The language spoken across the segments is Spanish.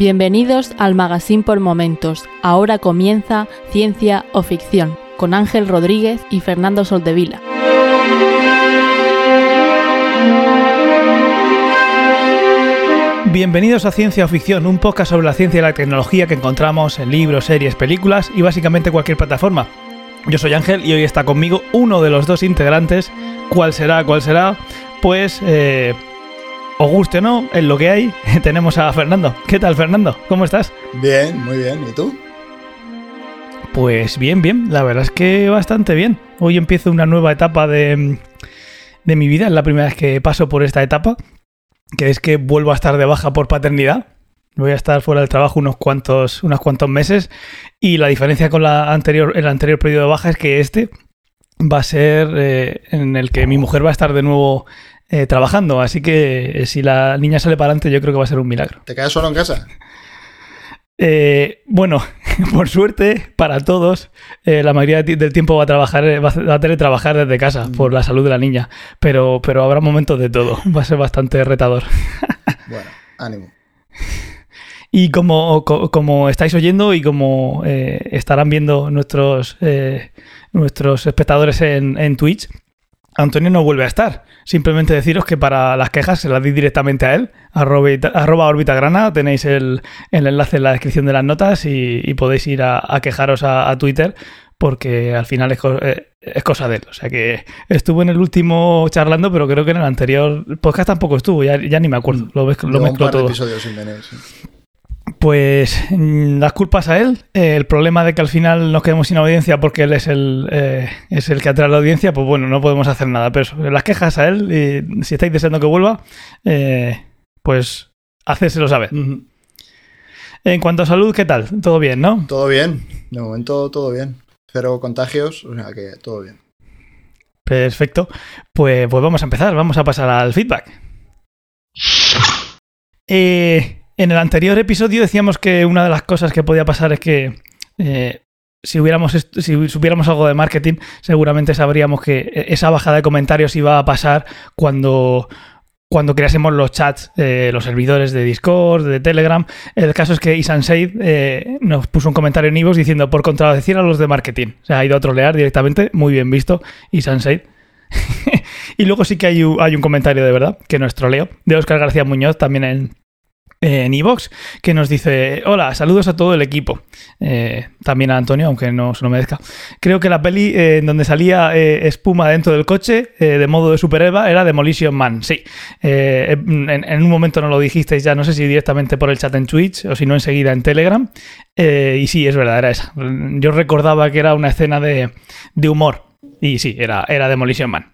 Bienvenidos al Magazine por Momentos. Ahora comienza Ciencia o Ficción con Ángel Rodríguez y Fernando Soldevila. Bienvenidos a Ciencia o Ficción, un podcast sobre la ciencia y la tecnología que encontramos en libros, series, películas y básicamente cualquier plataforma. Yo soy Ángel y hoy está conmigo uno de los dos integrantes. ¿Cuál será? ¿Cuál será? Pues, eh, os guste o no, en lo que hay, tenemos a Fernando. ¿Qué tal, Fernando? ¿Cómo estás? Bien, muy bien. ¿Y tú? Pues bien, bien. La verdad es que bastante bien. Hoy empiezo una nueva etapa de, de mi vida. Es la primera vez que paso por esta etapa, que es que vuelvo a estar de baja por paternidad. Voy a estar fuera del trabajo unos cuantos, unos cuantos meses y la diferencia con la anterior, el anterior periodo de baja es que este va a ser eh, en el que mi mujer va a estar de nuevo eh, trabajando. Así que eh, si la niña sale para adelante, yo creo que va a ser un milagro. ¿Te quedas solo en casa? Eh, bueno, por suerte, para todos, eh, la mayoría de- del tiempo va a trabajar, va a, teletrabajar desde casa Mm. por la salud de la niña. Pero, pero habrá momentos de todo. Va a ser bastante retador. Bueno, ánimo. Y como, co- como estáis oyendo y como eh, estarán viendo nuestros, nuestros espectadores en, en Twitch, Antonio no vuelve a estar. Simplemente deciros que para las quejas se las di directamente a él. Arroba, orbitagrana, tenéis el, el enlace en la descripción de las notas y, y podéis ir a, a quejaros a, a Twitter porque al final es, eh, es cosa de él. O sea que estuvo en el último charlando, pero creo que en el anterior podcast tampoco estuvo, ya, ya ni me acuerdo. Lo, ves- lo mezclo todo. Pues mm, las culpas a él. Eh, el problema de que al final nos quedemos sin audiencia porque él es el, eh, es el que atrae la audiencia, pues bueno, no podemos hacer nada. Pero eso, las quejas a él, y si estáis deseando que vuelva, eh, pues hacérselo saber. En cuanto a salud, ¿qué tal? Todo bien, ¿no? Todo bien. De momento, todo bien. Cero contagios, o sea que todo bien. Perfecto. Pues, pues vamos a empezar, vamos a pasar al feedback. Eh, en el anterior episodio decíamos que una de las cosas que podía pasar es que eh, si, hubiéramos supiéramos algo de marketing, seguramente sabríamos que eh, esa bajada de comentarios iba a pasar cuando, cuando creásemos los chats, eh, los servidores de Discord, de Telegram. El caso es que Isan Said eh, nos puso un comentario en Ivox diciendo por contradecir a los de marketing. O sea, ha ido a trolear directamente. Muy bien visto, Isan Said. y luego sí que hay un, hay un comentario de verdad, que no es troleo, de Oscar García Muñoz, también en, en Evox, que nos dice: Hola, saludos a todo el equipo. Eh, también a Antonio, aunque no se lo merezca. Creo que la peli eh, en donde salía eh, espuma dentro del coche, de modo de Super Eva, era Demolition Man. Sí. Eh, en, un momento no lo dijisteis ya, no sé si directamente por el chat en Twitch o si no enseguida en Telegram. Y sí, es verdad, era esa. Yo recordaba que era una escena de, de humor. Y sí, era, era Demolition Man.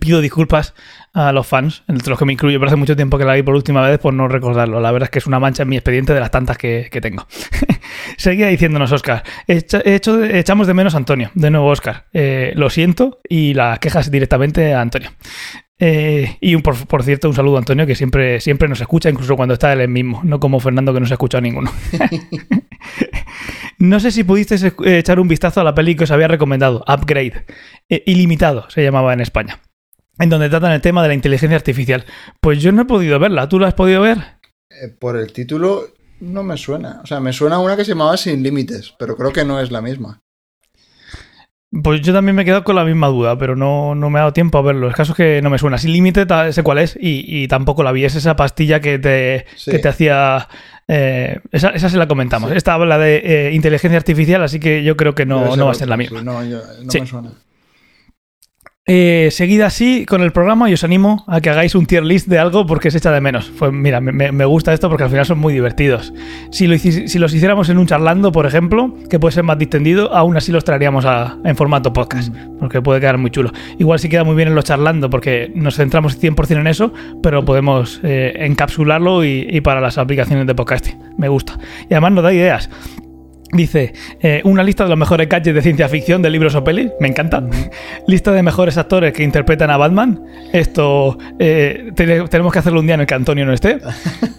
Pido disculpas a los fans, entre los que me incluyo, pero hace mucho tiempo que la vi por última vez por no recordarlo. La verdad es que es una mancha en mi expediente de las tantas que, tengo. Seguía diciéndonos, Oscar. Echa- echamos de menos a Antonio. De nuevo, Oscar. Eh, lo siento y las quejas directamente a Antonio. Eh, y por, cierto, un saludo a Antonio, que siempre, siempre nos escucha, incluso cuando está él mismo, no como Fernando que no se ha escuchado a ninguno. no sé si pudisteis eh, echar un vistazo a la peli que os había recomendado, Upgrade. Eh, Ilimitado se llamaba en España. En donde tratan el tema de la inteligencia artificial. Pues yo no he podido verla. ¿Tú la has podido ver? Eh, por el título no me suena. O sea, me suena una que se llamaba Sin Límites, pero creo que no es la misma. Pues yo también me he quedado con la misma duda, pero no, no me ha dado tiempo a verlo. El caso es que no me suena. Sin límite sé cuál es y, y tampoco la vi. Es esa pastilla que te, Sí. que te hacía... eh, esa, esa se la comentamos. Sí. Esta habla de eh, inteligencia artificial, así que yo creo que no, no va a ser la misma. no, yo- no Sí. me suena. Eh, seguida así con el programa y os animo a que hagáis un tier list de algo porque se echa de menos. Pues mira, me, gusta esto porque al final son muy divertidos. Si, los hiciéramos en un charlando, por ejemplo, que puede ser más distendido, aún así los traeríamos en formato podcast, porque puede quedar muy chulo. Igual sí queda muy bien en los charlando porque nos centramos 100% en eso, pero podemos eh, encapsularlo y, y para las aplicaciones de podcasting. Me gusta. Y además nos da ideas. Dice, eh, una lista de los mejores gadgets de ciencia ficción de libros o pelis, me encanta. Lista de mejores actores que interpretan a Batman. Esto eh, te- tenemos que hacerlo un día en el que Antonio no esté.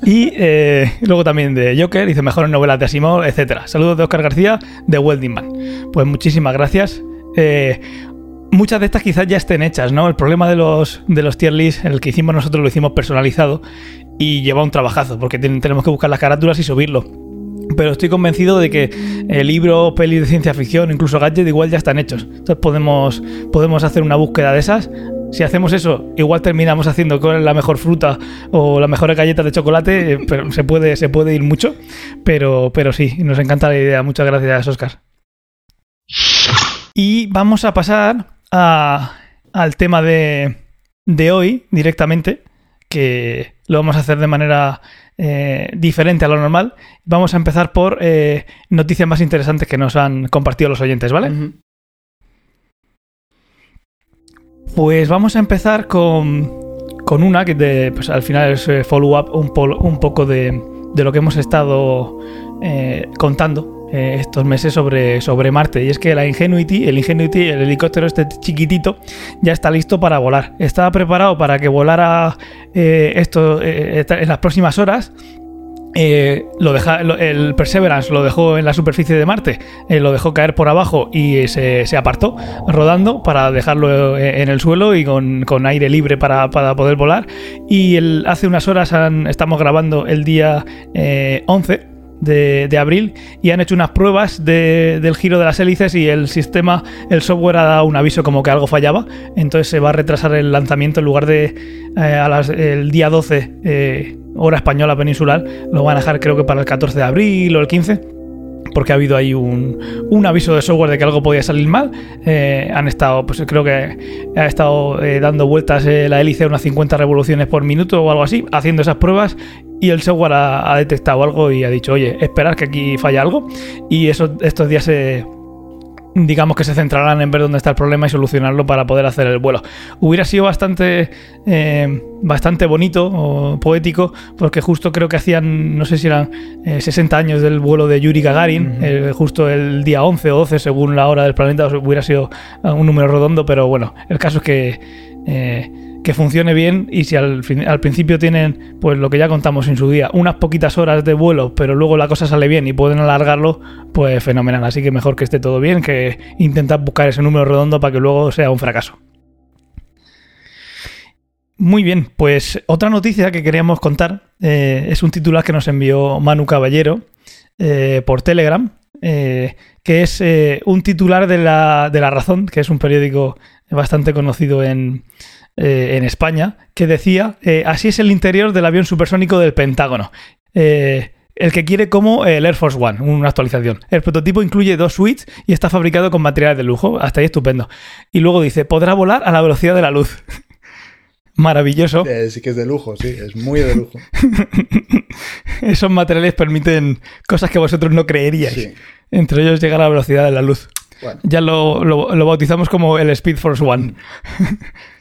Y eh, luego también de Joker, dice mejores novelas de Asimov, etcétera. Saludos de Oscar García de Welding Man. Pues muchísimas gracias. Muchas de estas quizás ya estén hechas, ¿no? El problema de los, de los tier lists, el que hicimos nosotros lo hicimos personalizado y lleva un trabajazo, porque tenemos que buscar las carátulas y subirlo. Pero estoy convencido de que el libro, peli de ciencia ficción, incluso gadget, igual ya están hechos. Entonces podemos, podemos hacer una búsqueda de esas. Si hacemos eso, igual terminamos haciendo con la mejor fruta o la mejor galleta de chocolate, eh, pero se puede, se puede ir mucho. Pero, pero sí, nos encanta la idea. Muchas gracias, Oscar. Y vamos a pasar al tema de, de hoy directamente, que lo vamos a hacer de manera eh, diferente a lo normal. Vamos a empezar por eh, noticias más interesantes que nos han compartido los oyentes, ¿vale? Pues vamos a empezar con, con una que de, pues, al final es eh, follow-up un, un, poco de, de, lo que hemos estado contando eh, estos meses sobre, sobre Marte. Y es que la Ingenuity, el Ingenuity, el helicóptero este chiquitito, ya está listo para volar. Estaba preparado para que volara eh, esto eh, en las próximas horas. lo deja, el Perseverance lo dejó en la superficie de Marte, lo dejó caer por abajo y se, se apartó rodando para dejarlo en el suelo y con, con aire libre para, para, poder volar. Y el, hace unas horas estamos grabando el día 11 de, abril y han hecho unas pruebas del giro de las hélices y el sistema, el software ha dado un aviso como que algo fallaba, entonces se va a retrasar el lanzamiento en lugar de eh, el día 12 eh, hora española peninsular, lo van a dejar creo que para el 14 de abril o el 15 porque ha habido ahí un, un, aviso de software de que algo podía salir mal. Eh, han estado, pues creo que ha estado dando vueltas la hélice unas 50 revoluciones por minuto o algo así, haciendo esas pruebas y el software ha, detectado algo y ha dicho, oye, esperar que aquí falla algo. Y eso, estos días se, digamos que se centrarán en ver dónde está el problema y solucionarlo para poder hacer el vuelo. Hubiera sido bastante, eh, bastante bonito o poético, porque justo creo que hacían, no sé si eran 60 eh, años del vuelo de Yuri Gagarin, eh, justo el día 11 o 12, según la hora del planeta, hubiera sido un número redondo, pero bueno, el caso es que que funcione bien y si al, principio tienen, pues lo que ya contamos en su día, unas poquitas horas de vuelo, pero luego la cosa sale bien y pueden alargarlo, pues fenomenal. Así que mejor que esté todo bien que intentar buscar ese número redondo para que luego sea un fracaso. Muy bien, pues otra noticia que queríamos contar eh, es un titular que nos envió Manu Caballero eh, por Telegram, eh, que es un titular de la, de la Razón, que es un periódico bastante conocido en, eh, en España que decía, eh, así es el interior del avión supersónico del Pentágono. Eh, el que quiere como el Air Force One, una actualización. El prototipo incluye dos suites y está fabricado con materiales de lujo. Hasta ahí estupendo. Y luego dice, podrá volar a la velocidad de la luz. Maravilloso. sí que es de lujo, sí, es muy de lujo. Esos materiales permiten cosas que vosotros no creeríais. Entre ellos llegar a la velocidad de la luz. Ya lo, lo, bautizamos como el Speed Force One.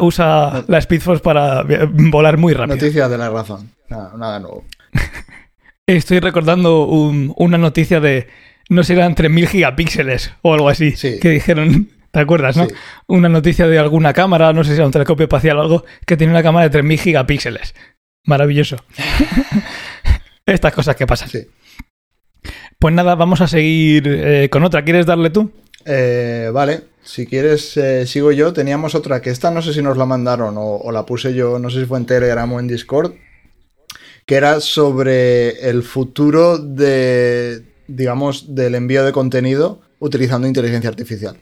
usa, la Speed Force para volar muy rápido. Noticia de la razón. Nada, nuevo. Estoy recordando una noticia de, no sé, eran 3.000 gigapíxeles o algo así, que dijeron, ¿te acuerdas, no? Una noticia de alguna cámara, no sé si era un telescopio espacial o algo, que tiene una cámara de 3.000 gigapíxeles. Maravilloso. Estas cosas que pasan. Sí. Pues nada, vamos a seguir eh, con otra. ¿Quieres darle tú? Eh, vale, si quieres eh, sigo yo. Teníamos otra que esta no sé si nos la mandaron o, la puse yo, no sé si fue en Telegram o en Discord, que era sobre el futuro de, digamos, del envío de contenido utilizando inteligencia artificial.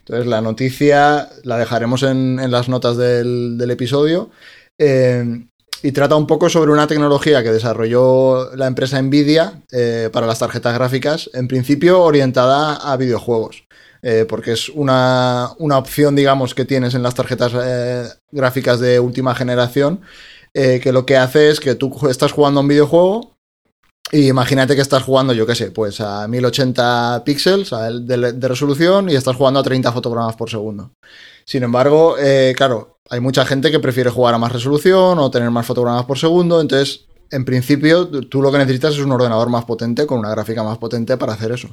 Entonces la noticia la dejaremos en, las notas del, episodio y trata un poco sobre una tecnología que desarrolló la empresa Nvidia eh, para las tarjetas gráficas, en principio orientada a videojuegos. Eh, porque es una, opción, digamos, que tienes en las tarjetas eh, gráficas de última generación, que lo que hace es que tú estás jugando un videojuego y imagínate que estás jugando, yo qué sé, pues a 1080 píxeles de, de, resolución y estás jugando a 30 fotogramas por segundo. Sin embargo, claro, hay mucha gente que prefiere jugar a más resolución o tener más fotogramas por segundo, entonces en principio tú lo que necesitas es un ordenador más potente con una gráfica más potente para hacer eso.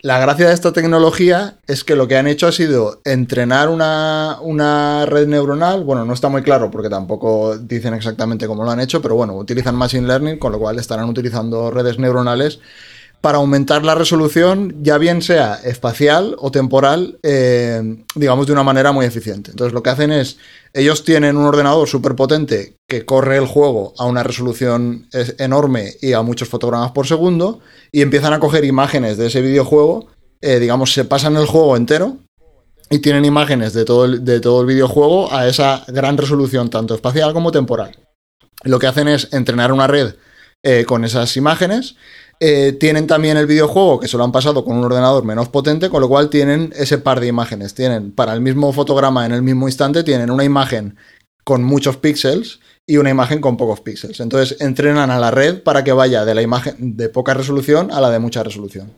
La gracia de esta tecnología es que lo que han hecho ha sido entrenar una, una, red neuronal. Bueno, no está muy claro porque tampoco dicen exactamente cómo lo han hecho, pero bueno, utilizan Machine Learning, con lo cual estarán utilizando redes neuronales para aumentar la resolución, ya bien sea espacial o temporal, eh, digamos de una manera muy eficiente. Entonces lo que hacen es, ellos tienen un ordenador súper potente que corre el juego a una resolución enorme y a muchos fotogramas por segundo, y empiezan a coger imágenes de ese videojuego, eh, digamos, se pasan el juego entero y tienen imágenes de todo, el, de todo el videojuego a esa gran resolución, tanto espacial como temporal. Lo que hacen es entrenar una red eh, con esas imágenes eh, tienen también el videojuego que se lo han pasado con un ordenador menos potente, con lo cual tienen ese par de imágenes. Tienen para el mismo fotograma en el mismo instante, tienen una imagen con muchos píxeles y una imagen con pocos píxeles. Entonces entrenan a la red para que vaya de la imagen de poca resolución a la de mucha resolución.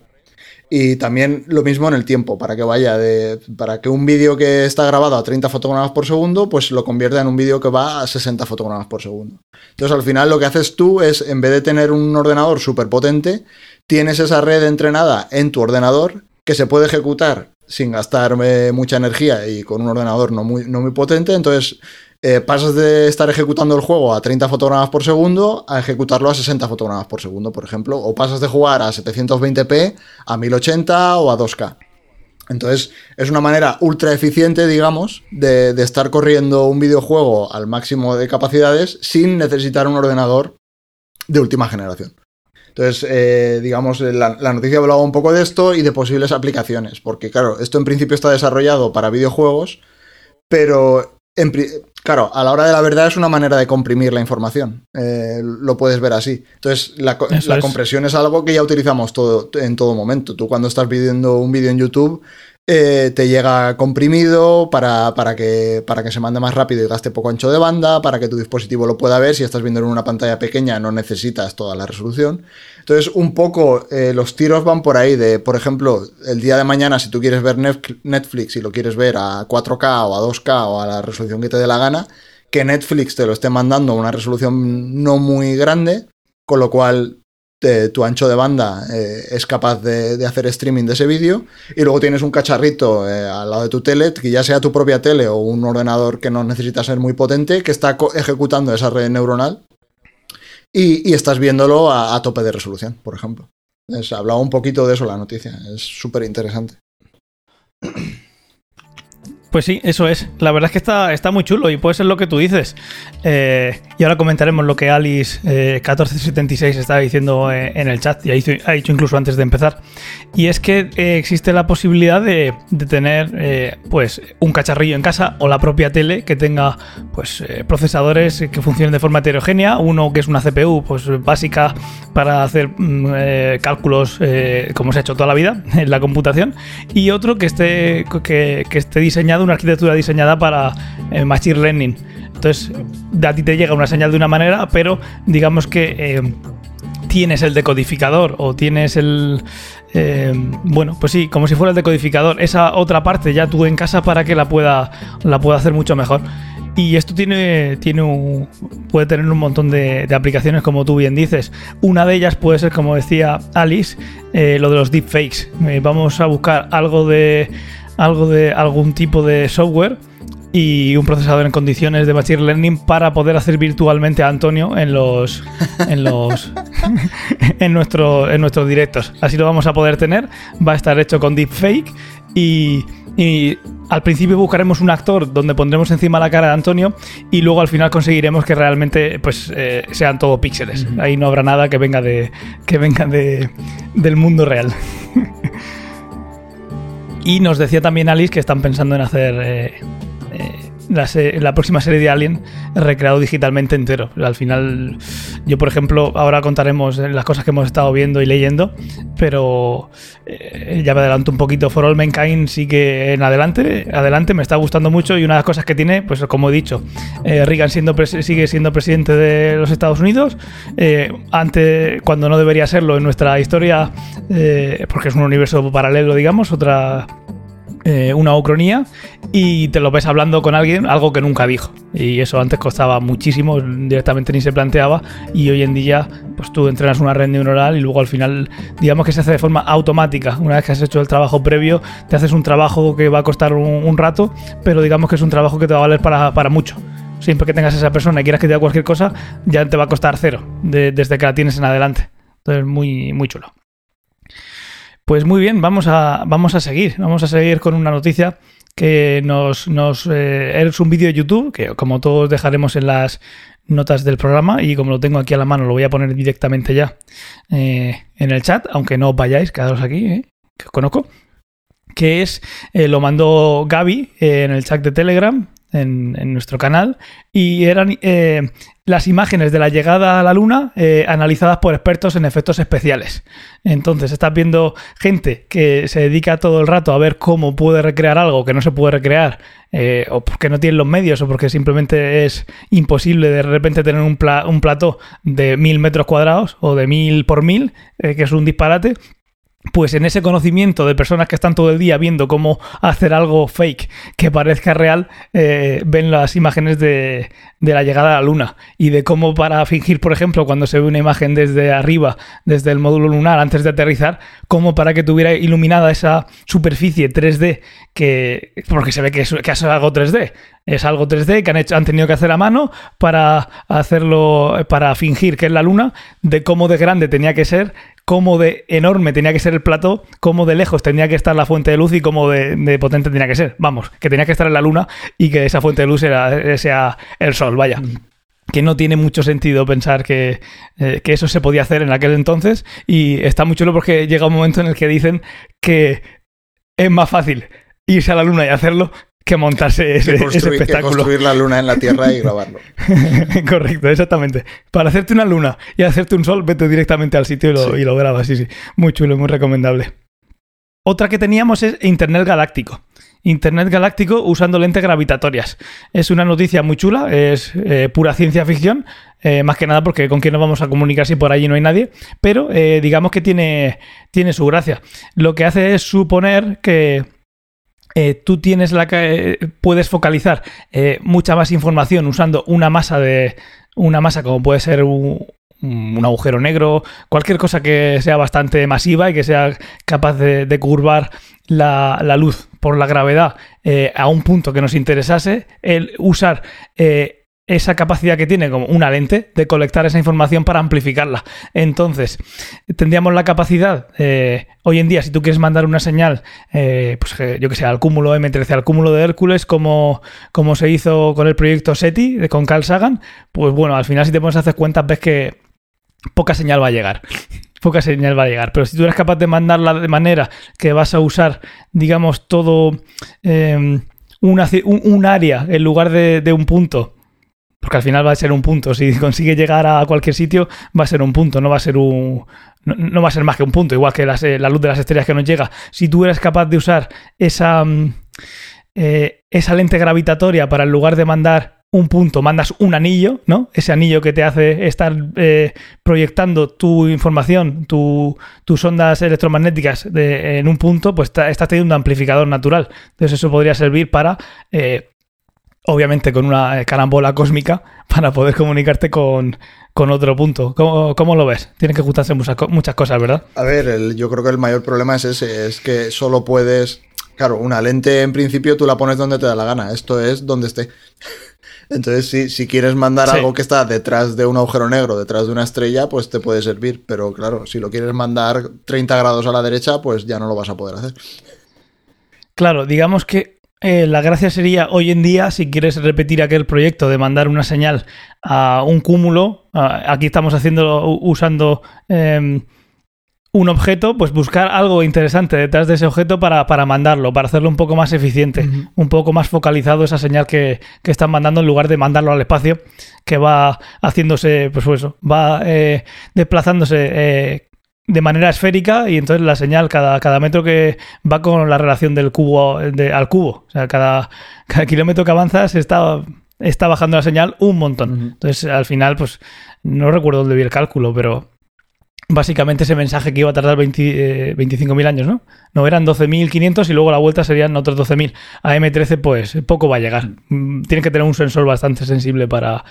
Y también lo mismo en el tiempo, para que vaya de. para que un vídeo que está grabado a 30 fotogramas por segundo, pues lo convierta en un vídeo que va a 60 fotogramas por segundo. Entonces al final lo que haces tú es, en vez de tener un ordenador súper potente, tienes esa red entrenada en tu ordenador que se puede ejecutar sin gastar eh, mucha energía y con un ordenador no muy, no muy potente. Entonces eh, pasas de estar ejecutando el juego a 30 fotogramas por segundo a ejecutarlo a 60 fotogramas por segundo, por ejemplo, o pasas de jugar a 720p a 1080 o a 2K. Entonces, es una manera ultra eficiente, digamos, de, estar corriendo un videojuego al máximo de capacidades sin necesitar un ordenador de última generación. Entonces, eh, digamos, la, la, noticia hablaba un poco de esto y de posibles aplicaciones, porque claro, esto en principio está desarrollado para videojuegos, pero en, Claro, a la hora de la verdad es una manera de comprimir la información. Eh, lo puedes ver así. Entonces, la, compresión es algo que ya utilizamos todo, en todo momento. Tú cuando estás viendo un vídeo en YouTube, eh, te llega comprimido para, para, que, para que se mande más rápido y gaste poco ancho de banda, para que tu dispositivo lo pueda ver. Si estás viendo en una pantalla pequeña no necesitas toda la resolución. Entonces, un poco eh, los tiros van por ahí de, por ejemplo, el día de mañana, si tú quieres ver Netflix y lo quieres ver a 4K o a 2K o a la resolución que te dé la gana, que Netflix te lo esté mandando a una resolución no muy grande, con lo cual tu ancho de banda eh, es capaz de, hacer streaming de ese vídeo y luego tienes un cacharrito eh, al lado de tu tele, que ya sea tu propia tele o un ordenador que no necesita ser muy potente, que está ejecutando esa red neuronal y, estás viéndolo a, tope de resolución, por ejemplo. Se hablaba un poquito de eso la noticia, es súper interesante. Pues sí, eso es. La verdad es que está, está muy chulo y puede ser lo que tú dices. Eh, y ahora comentaremos lo que Alice 1476 eh, estaba diciendo eh, en el chat y ha dicho, incluso antes de empezar. Y es que existe la posibilidad de, tener pues un cacharrillo en casa o la propia tele que tenga pues procesadores que funcionen de forma heterogénea. Uno que es una CPU pues básica para hacer mm, cálculos como se ha hecho toda la vida en la computación. Y otro que esté, que esté diseñado una arquitectura diseñada para eh, Machine Learning. Entonces, a ti te llega una señal de una manera, pero digamos que eh, tienes el decodificador o tienes el... Eh, bueno, pues sí, como si fuera el decodificador. Esa otra parte ya tú en casa para que la pueda, la pueda hacer mucho mejor. Y esto tiene, tiene puede tener un montón de, aplicaciones, como tú bien dices. Una de ellas puede ser, como decía Alice, lo de los deepfakes. vamos a buscar algo de algo de algún tipo de software y un procesador en condiciones de machine learning para poder hacer virtualmente a Antonio en los en los en nuestro en nuestros directos. Así lo vamos a poder tener. Va a estar hecho con deepfake y, y al principio buscaremos un actor donde pondremos encima la cara de Antonio y luego al final conseguiremos que realmente pues eh, sean todo píxeles. Ahí no habrá nada que venga de que venga de del mundo real. Y nos decía también Alice que están pensando en hacer eh, la, próxima serie de Alien recreado digitalmente entero. Al final, yo por ejemplo, ahora contaremos las cosas que hemos estado viendo y leyendo, pero eh, ya me adelanto un poquito. For All Mankind sigue en adelante, adelante, me está gustando mucho y una de las cosas que tiene, pues como he dicho, eh, Reagan siendo sigue siendo presidente de los Estados Unidos, eh, antes, cuando no debería serlo en nuestra historia, porque es un universo paralelo, digamos, otra eh, una ocronía y te lo ves hablando con alguien, algo que nunca dijo. Y eso antes costaba muchísimo, directamente ni se planteaba. Y hoy en día, pues tú entrenas una red neuronal y luego al final, digamos que se hace de forma automática. Una vez que has hecho el trabajo previo, te haces un trabajo que va a costar un, rato, pero digamos que es un trabajo que te va a valer para, para mucho siempre que tengas a esa persona y quieras que te haga cualquier cosa, ya te va a costar cero desde que la tienes en adelante. Entonces, muy, muy chulo. Pues muy bien, vamos a, vamos a seguir. Vamos a seguir con una noticia que nos, eh, es un vídeo de YouTube que como todos dejaremos en las notas del programa y como lo tengo aquí a la mano lo voy a poner directamente ya eh, en el chat, aunque no os vayáis, quedaros aquí, eh, que os conozco, que es, lo mandó Gaby en el chat de Telegram, en, en nuestro canal, y eran las imágenes de la llegada a la Luna eh, analizadas por expertos en efectos especiales. Entonces, estás viendo gente que se dedica todo el rato a ver cómo puede recrear algo que no se puede recrear, eh, o porque no tienen los medios, o porque simplemente es imposible de repente tener un, pla- un plató de mil metros cuadrados o de mil por mil, eh, que es un disparate. Pues en ese conocimiento de personas que están todo el día viendo cómo hacer algo fake que parezca real, eh, ven las imágenes de, de la llegada a la Luna y de cómo para fingir, por ejemplo, cuando se ve una imagen desde arriba, desde el módulo lunar antes de aterrizar, cómo para que tuviera iluminada esa superficie 3D, que porque se ve que es, que es algo 3D, es algo 3D que han, hecho, han tenido que hacer a mano para hacerlo, para fingir que es la Luna, de cómo de grande tenía que ser, cómo de enorme tenía que ser el plató, cómo de lejos tenía que estar la fuente de luz y cómo de, de potente tenía que ser. Vamos, que tenía que estar en la luna y que esa fuente de luz era, sea el sol, vaya. Que no tiene mucho sentido pensar que, eh, que eso se podía hacer en aquel entonces. Y está muy chulo porque llega un momento en el que dicen que es más fácil irse a la luna y hacerlo que montarse ese, que, ese construir, que espectáculo. construir la luna en la Tierra y grabarlo. Correcto, exactamente. Para hacerte una luna y hacerte un sol, vete directamente al sitio y lo, Sí. y lo grabas. Sí, sí. Muy chulo, muy recomendable. Otra que teníamos es Internet Galáctico. Internet Galáctico usando lentes gravitatorias. Es una noticia muy chula, es eh, pura ciencia ficción, eh, más que nada porque con quién nos vamos a comunicar si por allí no hay nadie, pero eh, digamos que tiene, tiene su gracia. Lo que hace es suponer que eh, tú tienes la ca- eh, puedes focalizar eh, mucha más información usando una masa de una masa como puede ser un, agujero negro, cualquier cosa que sea bastante masiva y que sea capaz de, curvar la, la luz por la gravedad eh, a un punto que nos interesase, el usar esa capacidad que tiene como una lente de colectar esa información para amplificarla. Entonces, tendríamos la capacidad, eh, hoy en día, si tú quieres mandar una señal, eh, pues que, yo que sé, al cúmulo M13, al cúmulo de Hércules, como, como se hizo con el proyecto SETI, con Carl Sagan, pues bueno, al final si te pones a hacer cuentas ves que poca señal va a llegar. Poca señal va a llegar. Pero si tú eres capaz de mandarla de manera que vas a usar, digamos, todo eh, un, área en lugar de un punto, porque al final va a ser un punto. Si consigue llegar a cualquier sitio, va a ser un punto, no va a ser un. No, va a ser más que un punto, igual que eh, la luz de las estrellas que nos llega. Si tú eres capaz de usar esa, mm, eh, esa lente gravitatoria para en lugar de mandar un punto, mandas un anillo, ¿no? Ese anillo que te hace estar eh, proyectando tu información, tu- tus ondas electromagnéticas en un punto, pues está- estás teniendo un amplificador natural. Entonces eso podría servir para, obviamente con una carambola cósmica, para poder comunicarte con, con otro punto. ¿Cómo, cómo lo ves? Tienen que juntarse muchas, co- muchas cosas, ¿verdad? A ver, el- yo creo que el mayor problema es ese, es que solo puedes... Claro, una lente en principio tú la pones donde te da la gana, esto es donde esté. Entonces, si, si quieres mandar Sí. algo que está detrás de un agujero negro, detrás de una estrella, pues te puede servir. Pero claro, si lo quieres mandar 30 grados a la derecha, pues ya no lo vas a poder hacer. Claro, digamos que eh, la gracia sería hoy en día, si quieres repetir aquel proyecto de mandar una señal a un cúmulo, a- aquí estamos haciendo usando eh, un objeto, pues buscar algo interesante detrás de ese objeto para, para mandarlo, para hacerlo un poco más eficiente, un poco más focalizado esa señal que, que están mandando en lugar de mandarlo al espacio, que va haciéndose, pues eso, va eh, desplazándose eh, de manera esférica y entonces la señal cada, cada metro que va con la relación del cubo de- al cubo. O sea, cada, cada kilómetro que avanzas está, está bajando la señal un montón. Entonces, al final, pues no recuerdo dónde vi el cálculo, pero básicamente ese mensaje que iba a tardar 20, eh, 25.000 años, ¿no? No, eran 12.500 y luego la vuelta serían otros 12.000. A M13, pues poco va a llegar. Mm, Tiene que tener un sensor bastante sensible para,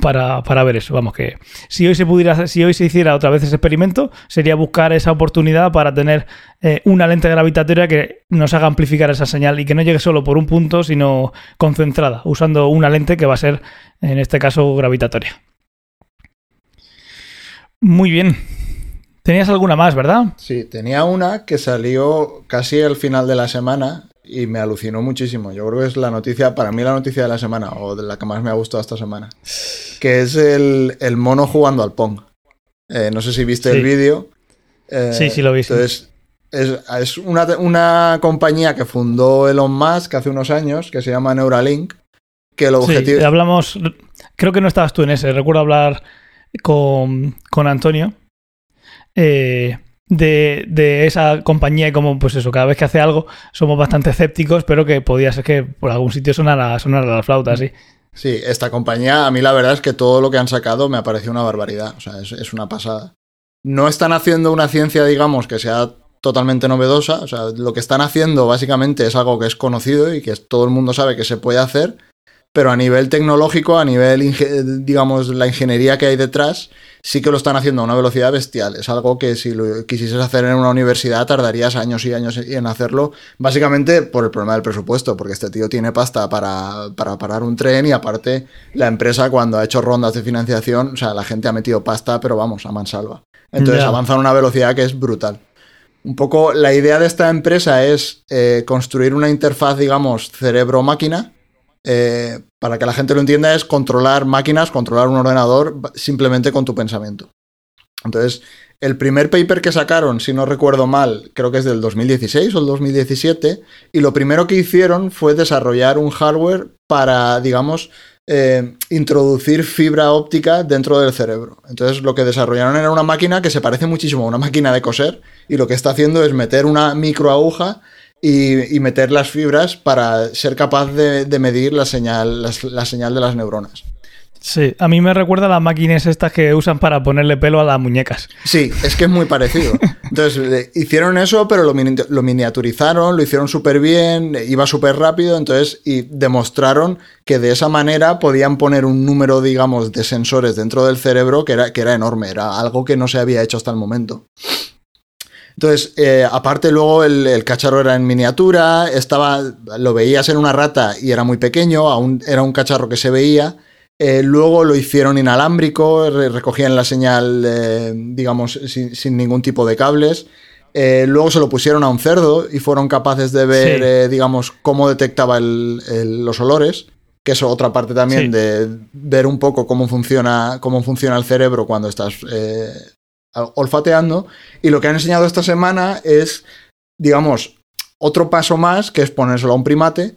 para, para ver eso. Vamos, que si hoy se pudiera, si hoy se hiciera otra vez ese experimento, sería buscar esa oportunidad para tener eh, una lente gravitatoria que nos haga amplificar esa señal y que no llegue solo por un punto, sino concentrada, usando una lente que va a ser, en este caso, gravitatoria. Muy bien. Tenías alguna más, ¿verdad? Sí, tenía una que salió casi al final de la semana y me alucinó muchísimo. Yo creo que es la noticia, para mí la noticia de la semana, o de la que más me ha gustado esta semana, que es el, el mono jugando al Pong. Eh, no sé si viste Sí. el vídeo. Eh, Sí, sí lo vi, sí. Entonces, es, es una, una compañía que fundó Elon Musk hace unos años, que se llama Neuralink, que el Sí, objetivo... hablamos, creo que no estabas tú en ese, recuerdo hablar con, con Antonio eh, de, de esa compañía y como, pues eso, cada vez que hace algo somos bastante escépticos, pero que podía ser que por algún sitio sonara, sonara la flauta, sí. Sí, esta compañía, a mí la verdad es que todo lo que han sacado me ha parecido una barbaridad. O sea, es, es una pasada. No están haciendo una ciencia, digamos, que sea totalmente novedosa. O sea, lo que están haciendo básicamente es algo que es conocido y que todo el mundo sabe que se puede hacer. Pero a nivel tecnológico, a nivel, digamos, la ingeniería que hay detrás, sí que lo están haciendo a una velocidad bestial. Es algo que si lo quisieses hacer en una universidad tardarías años y años en hacerlo, básicamente por el problema del presupuesto, porque este tío tiene pasta para, para parar un tren y aparte la empresa cuando ha hecho rondas de financiación, o sea, la gente ha metido pasta, pero vamos, a mansalva. Entonces avanza a una velocidad que es brutal. Un poco la idea de esta empresa es eh, construir una interfaz, digamos, cerebro-máquina. Eh, para que la gente lo entienda, es controlar máquinas, controlar un ordenador simplemente con tu pensamiento. Entonces, el primer paper que sacaron, si no recuerdo mal, creo que es del 2016 o el 2017, y lo primero que hicieron fue desarrollar un hardware para, digamos, eh, introducir fibra óptica dentro del cerebro. Entonces lo que desarrollaron era una máquina que se parece muchísimo a una máquina de coser y lo que está haciendo es meter una microaguja y, y meter las fibras para ser capaz de, de medir la señal, la señal de las neuronas. Sí, a mí me recuerda a las máquinas estas que usan para ponerle pelo a las muñecas. Sí, es que es muy parecido. Entonces, hicieron eso, pero lo, mini- lo miniaturizaron, lo hicieron súper bien, iba súper rápido, entonces, y demostraron que de esa manera podían poner un número, digamos, de sensores dentro del cerebro que era, que era enorme, era algo que no se había hecho hasta el momento. Entonces, eh, aparte luego el, el cacharro era en miniatura, estaba, lo veías en una rata y era muy pequeño, aún era un cacharro que se veía. Eh, luego lo hicieron inalámbrico, re- recogían la señal, eh, digamos, sin, sin ningún tipo de cables. Eh, luego se lo pusieron a un cerdo y fueron capaces de ver, Sí. digamos, cómo detectaba el- el- los olores, que es otra parte también Sí. de ver un poco cómo funciona, cómo funciona el cerebro cuando estás olfateando. Y lo que han enseñado esta semana es, digamos, otro paso más, que es ponérselo a un primate.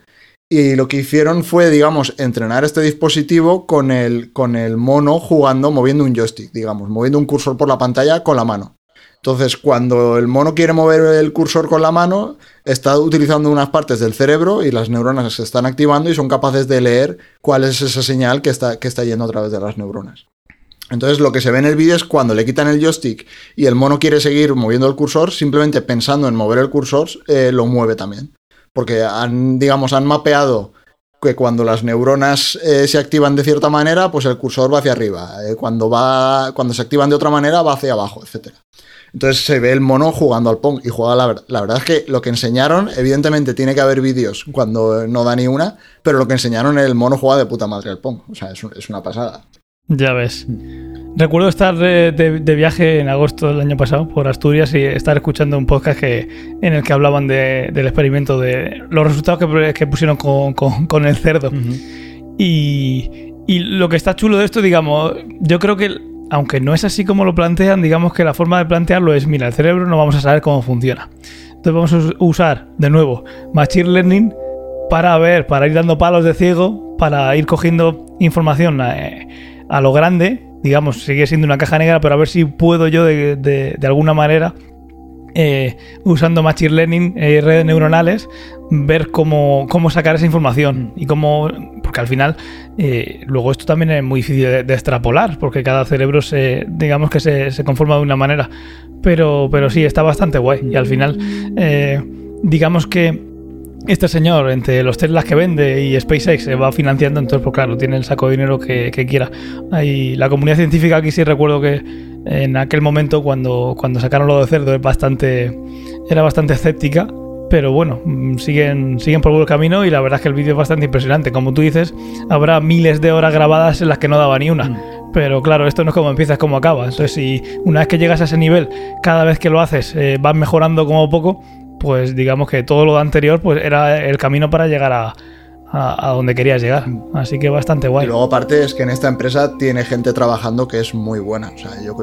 Y lo que hicieron fue, digamos, entrenar este dispositivo con el, con el mono jugando, moviendo un joystick, digamos, moviendo un cursor por la pantalla con la mano. Entonces, cuando el mono quiere mover el cursor con la mano, está utilizando unas partes del cerebro y las neuronas se están activando y son capaces de leer cuál es esa señal que está, que está yendo a través de las neuronas. Entonces lo que se ve en el vídeo es cuando le quitan el joystick y el mono quiere seguir moviendo el cursor, simplemente pensando en mover el cursor, eh, lo mueve también. Porque han, digamos, han mapeado que cuando las neuronas eh, se activan de cierta manera, pues el cursor va hacia arriba. Eh, cuando, va, cuando se activan de otra manera, va hacia abajo, etc. Entonces se ve el mono jugando al Pong y juega la verdad. La verdad es que lo que enseñaron, evidentemente tiene que haber vídeos cuando no da ni una, pero lo que enseñaron el mono juega de puta madre al Pong. O sea, es una pasada. Ya ves. Recuerdo estar de, de- de viaje en agosto del año pasado por Asturias y estar escuchando un podcast que, en el que hablaban de- del experimento, de los resultados que, que pusieron con, con- con el cerdo. Y, y lo que está chulo de esto, digamos, yo creo que, aunque no es así como lo plantean, digamos que la forma de plantearlo es, mira, el cerebro no vamos a saber cómo funciona. Entonces vamos a us- usar, de nuevo, Machine Learning para ver, para ir dando palos de ciego, para ir cogiendo información eh, a lo grande, digamos, sigue siendo una caja negra, pero a ver si puedo yo de, de- alguna manera, eh, usando Machine Learning, eh, redes neuronales, ver cómo, cómo sacar esa información y cómo, porque al final, eh, luego esto también es muy difícil de, de extrapolar, porque cada cerebro se, digamos que se, se conforma de una manera, pero, pero sí, está bastante guay. Y al final, eh, digamos que este señor, entre los Teslas que vende y SpaceX, se va financiando, entonces, pues claro, tiene el saco de dinero que, que quiera. Y la comunidad científica aquí sí recuerdo que en aquel momento, cuando, cuando sacaron lo de cerdo, es bastante, era bastante escéptica. Pero bueno, mm, siguen, siguen por buen camino y la verdad es que el vídeo es bastante impresionante. Como tú dices, habrá miles de horas grabadas en las que no daba ni una. Pero claro, esto no es como empieza, es como acaba. Entonces, si una vez que llegas a ese nivel, cada vez que lo haces, eh, vas mejorando como poco, pues digamos que todo lo anterior pues era el camino para llegar a, a, donde querías llegar. Así que bastante guay. Y luego aparte es que en esta empresa tiene gente trabajando que es muy buena. O sea, yo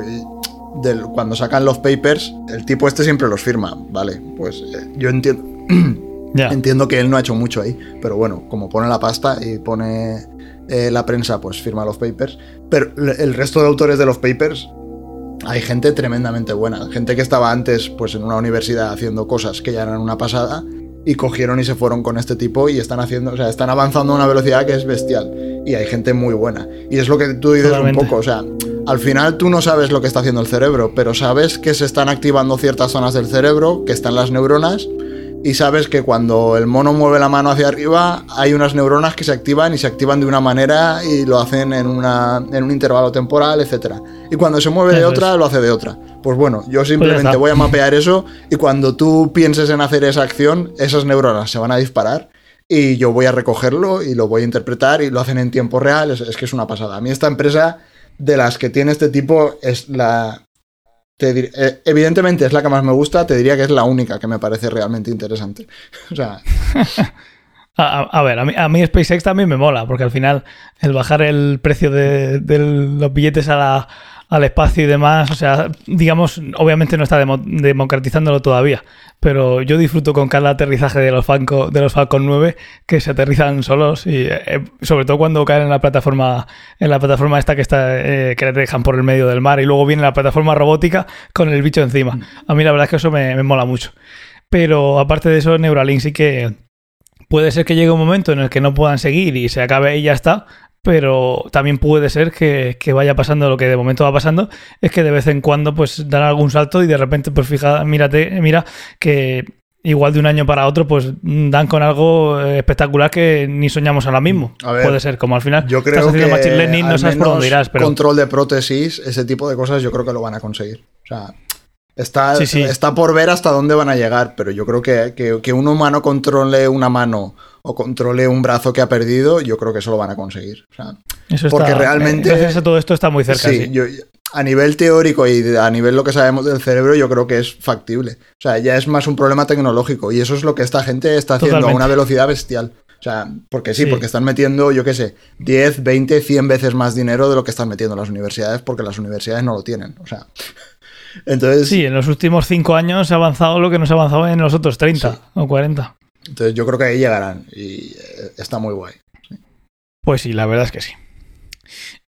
del, cuando sacan los papers, el tipo este siempre los firma, ¿vale? Pues eh, yo entiendo... Entiendo que él no ha hecho mucho ahí, pero bueno, como pone la pasta y pone eh, la prensa, pues firma los papers. Pero el resto de autores de los papers hay gente tremendamente buena, gente que estaba antes pues en una universidad haciendo cosas que ya eran una pasada y cogieron y se fueron con este tipo y están haciendo, o sea, están avanzando a una velocidad que es bestial y hay gente muy buena. Y es lo que tú dices un poco, o sea, al final tú no sabes lo que está haciendo el cerebro, pero sabes que se están activando ciertas zonas del cerebro, que están las neuronas y sabes que cuando el mono mueve la mano hacia arriba hay unas neuronas que se activan y se activan de una manera y lo hacen en, una, en un intervalo temporal, etc. Y cuando se mueve de otra, lo hace de otra. Pues bueno, yo pues simplemente voy a mapear eso y cuando tú pienses en hacer esa acción, esas neuronas se van a disparar y yo voy a recogerlo y lo voy a interpretar y lo hacen en tiempo real. Es, es que es una pasada. A mí esta empresa de las que tiene este tipo es la, eh, evidentemente es la que más me gusta, te diría que es la única que me parece realmente interesante. o sea. a, ver, a mí, SpaceX también me mola, porque al final el bajar el precio de los billetes a la, al espacio y demás. O sea, digamos, obviamente no está democratizándolo todavía, pero yo disfruto con cada aterrizaje de los, Falcon, de los Falcon 9 que se aterrizan solos y eh, sobre todo cuando caen en la plataforma en la plataforma esta que está eh, que le dejan por el medio del mar y luego viene la plataforma robótica con el bicho encima. A mí la verdad es que eso me, me mola mucho. Pero aparte de eso, Neuralink sí que puede ser que llegue un momento en el que no puedan seguir y se acabe y ya está, pero también puede ser que, vaya pasando lo que de momento va pasando, es que de vez en cuando pues dan algún salto y de repente pues fija, mírate, mira que igual de un año para otro pues dan con algo espectacular que ni soñamos ahora mismo. puede ser como al final yo creo que machine learning, no sabes por dónde irás, pero control de prótesis, ese tipo de cosas yo creo que lo van a conseguir. O sea, Está, está por ver hasta dónde van a llegar, pero yo creo que, que, un humano controle una mano o controle un brazo que ha perdido, yo creo que eso lo van a conseguir. porque realmente. Gracias todo esto está muy cerca. Sí, a nivel teórico y a nivel lo que sabemos del cerebro, yo creo que es factible. O sea, ya es más un problema tecnológico y eso es lo que esta gente está haciendo a una velocidad bestial. O sea, porque sí, porque están metiendo, yo qué sé, 10, 20, 100 veces más dinero de lo que están metiendo las universidades porque las universidades no lo tienen. O sea. Entonces, sí, en los últimos cinco años se ha avanzado lo que no se ha avanzado en los otros 30 o 40. Entonces yo creo que ahí llegarán y eh, está muy guay. Pues sí, la verdad es que sí.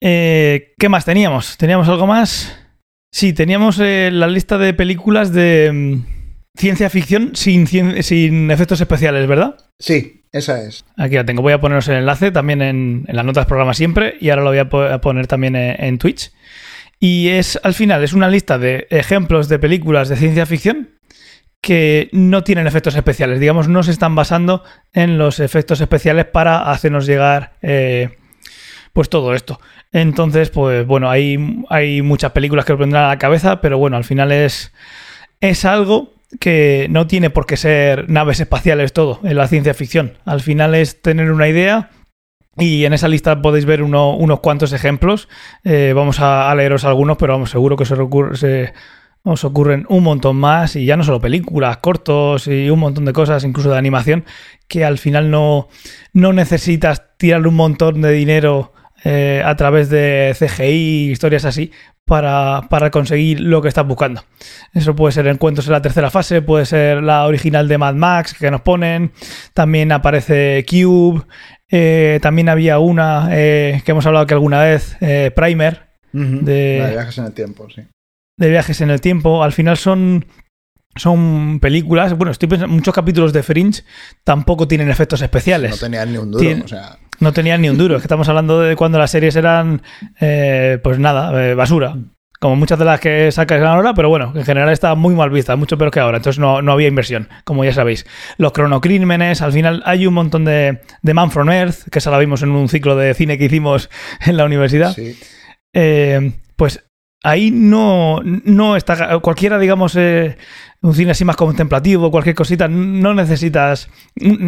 Eh, ¿Qué más teníamos? ¿Teníamos algo más? Sí, teníamos eh, la lista de películas de mm, ciencia ficción sin, sin efectos especiales, ¿verdad? Sí, esa es. Aquí la tengo. Voy a poneros el enlace también en, las notas del programa siempre y ahora lo voy a poner también en Twitch. Y es, al final, es una lista de ejemplos de películas de ciencia ficción que no tienen efectos especiales. Digamos, no se están basando en los efectos especiales para hacernos llegar eh, pues todo esto. Entonces, pues bueno, hay, hay muchas películas que os vendrán a la cabeza, pero bueno, al final es, es algo que no tiene por qué ser naves espaciales todo en la ciencia ficción. Al final es tener una idea y en esa lista podéis ver unos cuantos ejemplos. Eh, vamos a, leeros algunos, pero vamos, seguro que os ocurren un montón más. Y ya no solo películas, cortos y un montón de cosas, incluso de animación, que al final no, no necesitas tirar un montón de dinero eh, a través de CGI, historias así, para, para, conseguir lo que estás buscando. Eso puede ser encuentros en la tercera fase, puede ser la original de Mad Max que nos ponen, también aparece Cube, eh, también había una eh, que hemos hablado que alguna vez, eh, Primer, de, viajes en el tiempo, sí. De viajes en el tiempo. Al final son, son películas. Bueno, estoy pensando, muchos capítulos de Fringe tampoco tienen efectos especiales. No tenían ni un duro, o sea. No tenían ni un duro. Es que estamos hablando de cuando las series eran, pues nada, basura como muchas de las que sacas ahora, pero bueno, en general está muy mal vista, mucho peor que ahora, entonces no, había inversión, como ya sabéis. Los cronocrímenes, al final hay un montón de, de Man from Earth, que esa la vimos en un ciclo de cine que hicimos en la universidad. Sí. Eh, pues ahí no, no está. Cualquiera, digamos, eh, un cine así más contemplativo, cualquier cosita, no necesitas.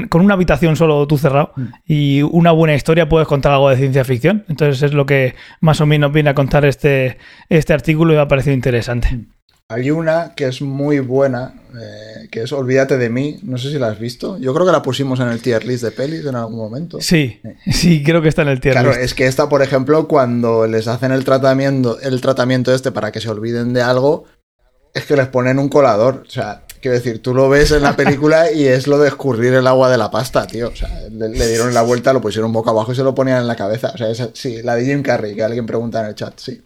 Con una habitación solo tú cerrado mm. y una buena historia puedes contar algo de ciencia ficción. Entonces es lo que más o menos viene a contar este, este artículo y me ha parecido interesante. Hay una que es muy buena, eh, que es Olvídate de mí. No sé si la has visto. Yo creo que la pusimos en el tier list de pelis en algún momento. Sí, sí, creo que está en el tier list. Claro, es que esta, por ejemplo, cuando les hacen el tratamiento, el tratamiento este para que se olviden de algo, es que les ponen un colador. O sea, quiero decir, tú lo ves en la película y es lo de escurrir el agua de la pasta, tío. O sea, le, dieron la vuelta, lo pusieron boca abajo y se lo ponían en la cabeza. O sea, sí, la de Jim Carrey, que alguien pregunta en el chat, sí.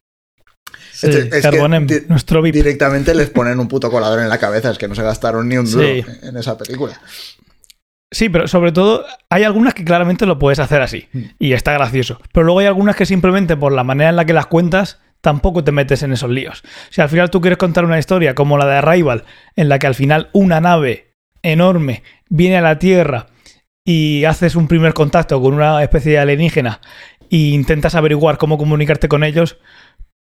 Sí, nuestro Directamente les ponen un puto colador en la cabeza, es que no se gastaron ni un duro en esa película. Sí, pero sobre todo hay algunas que claramente lo puedes hacer así mm. y está gracioso. Pero luego hay algunas que simplemente por la manera en la que las cuentas tampoco te metes en esos líos. Si al final tú quieres contar una historia como la de Arrival, en la que al final una nave enorme viene a la Tierra y haces un primer contacto con una especie de alienígena e intentas averiguar cómo comunicarte con ellos,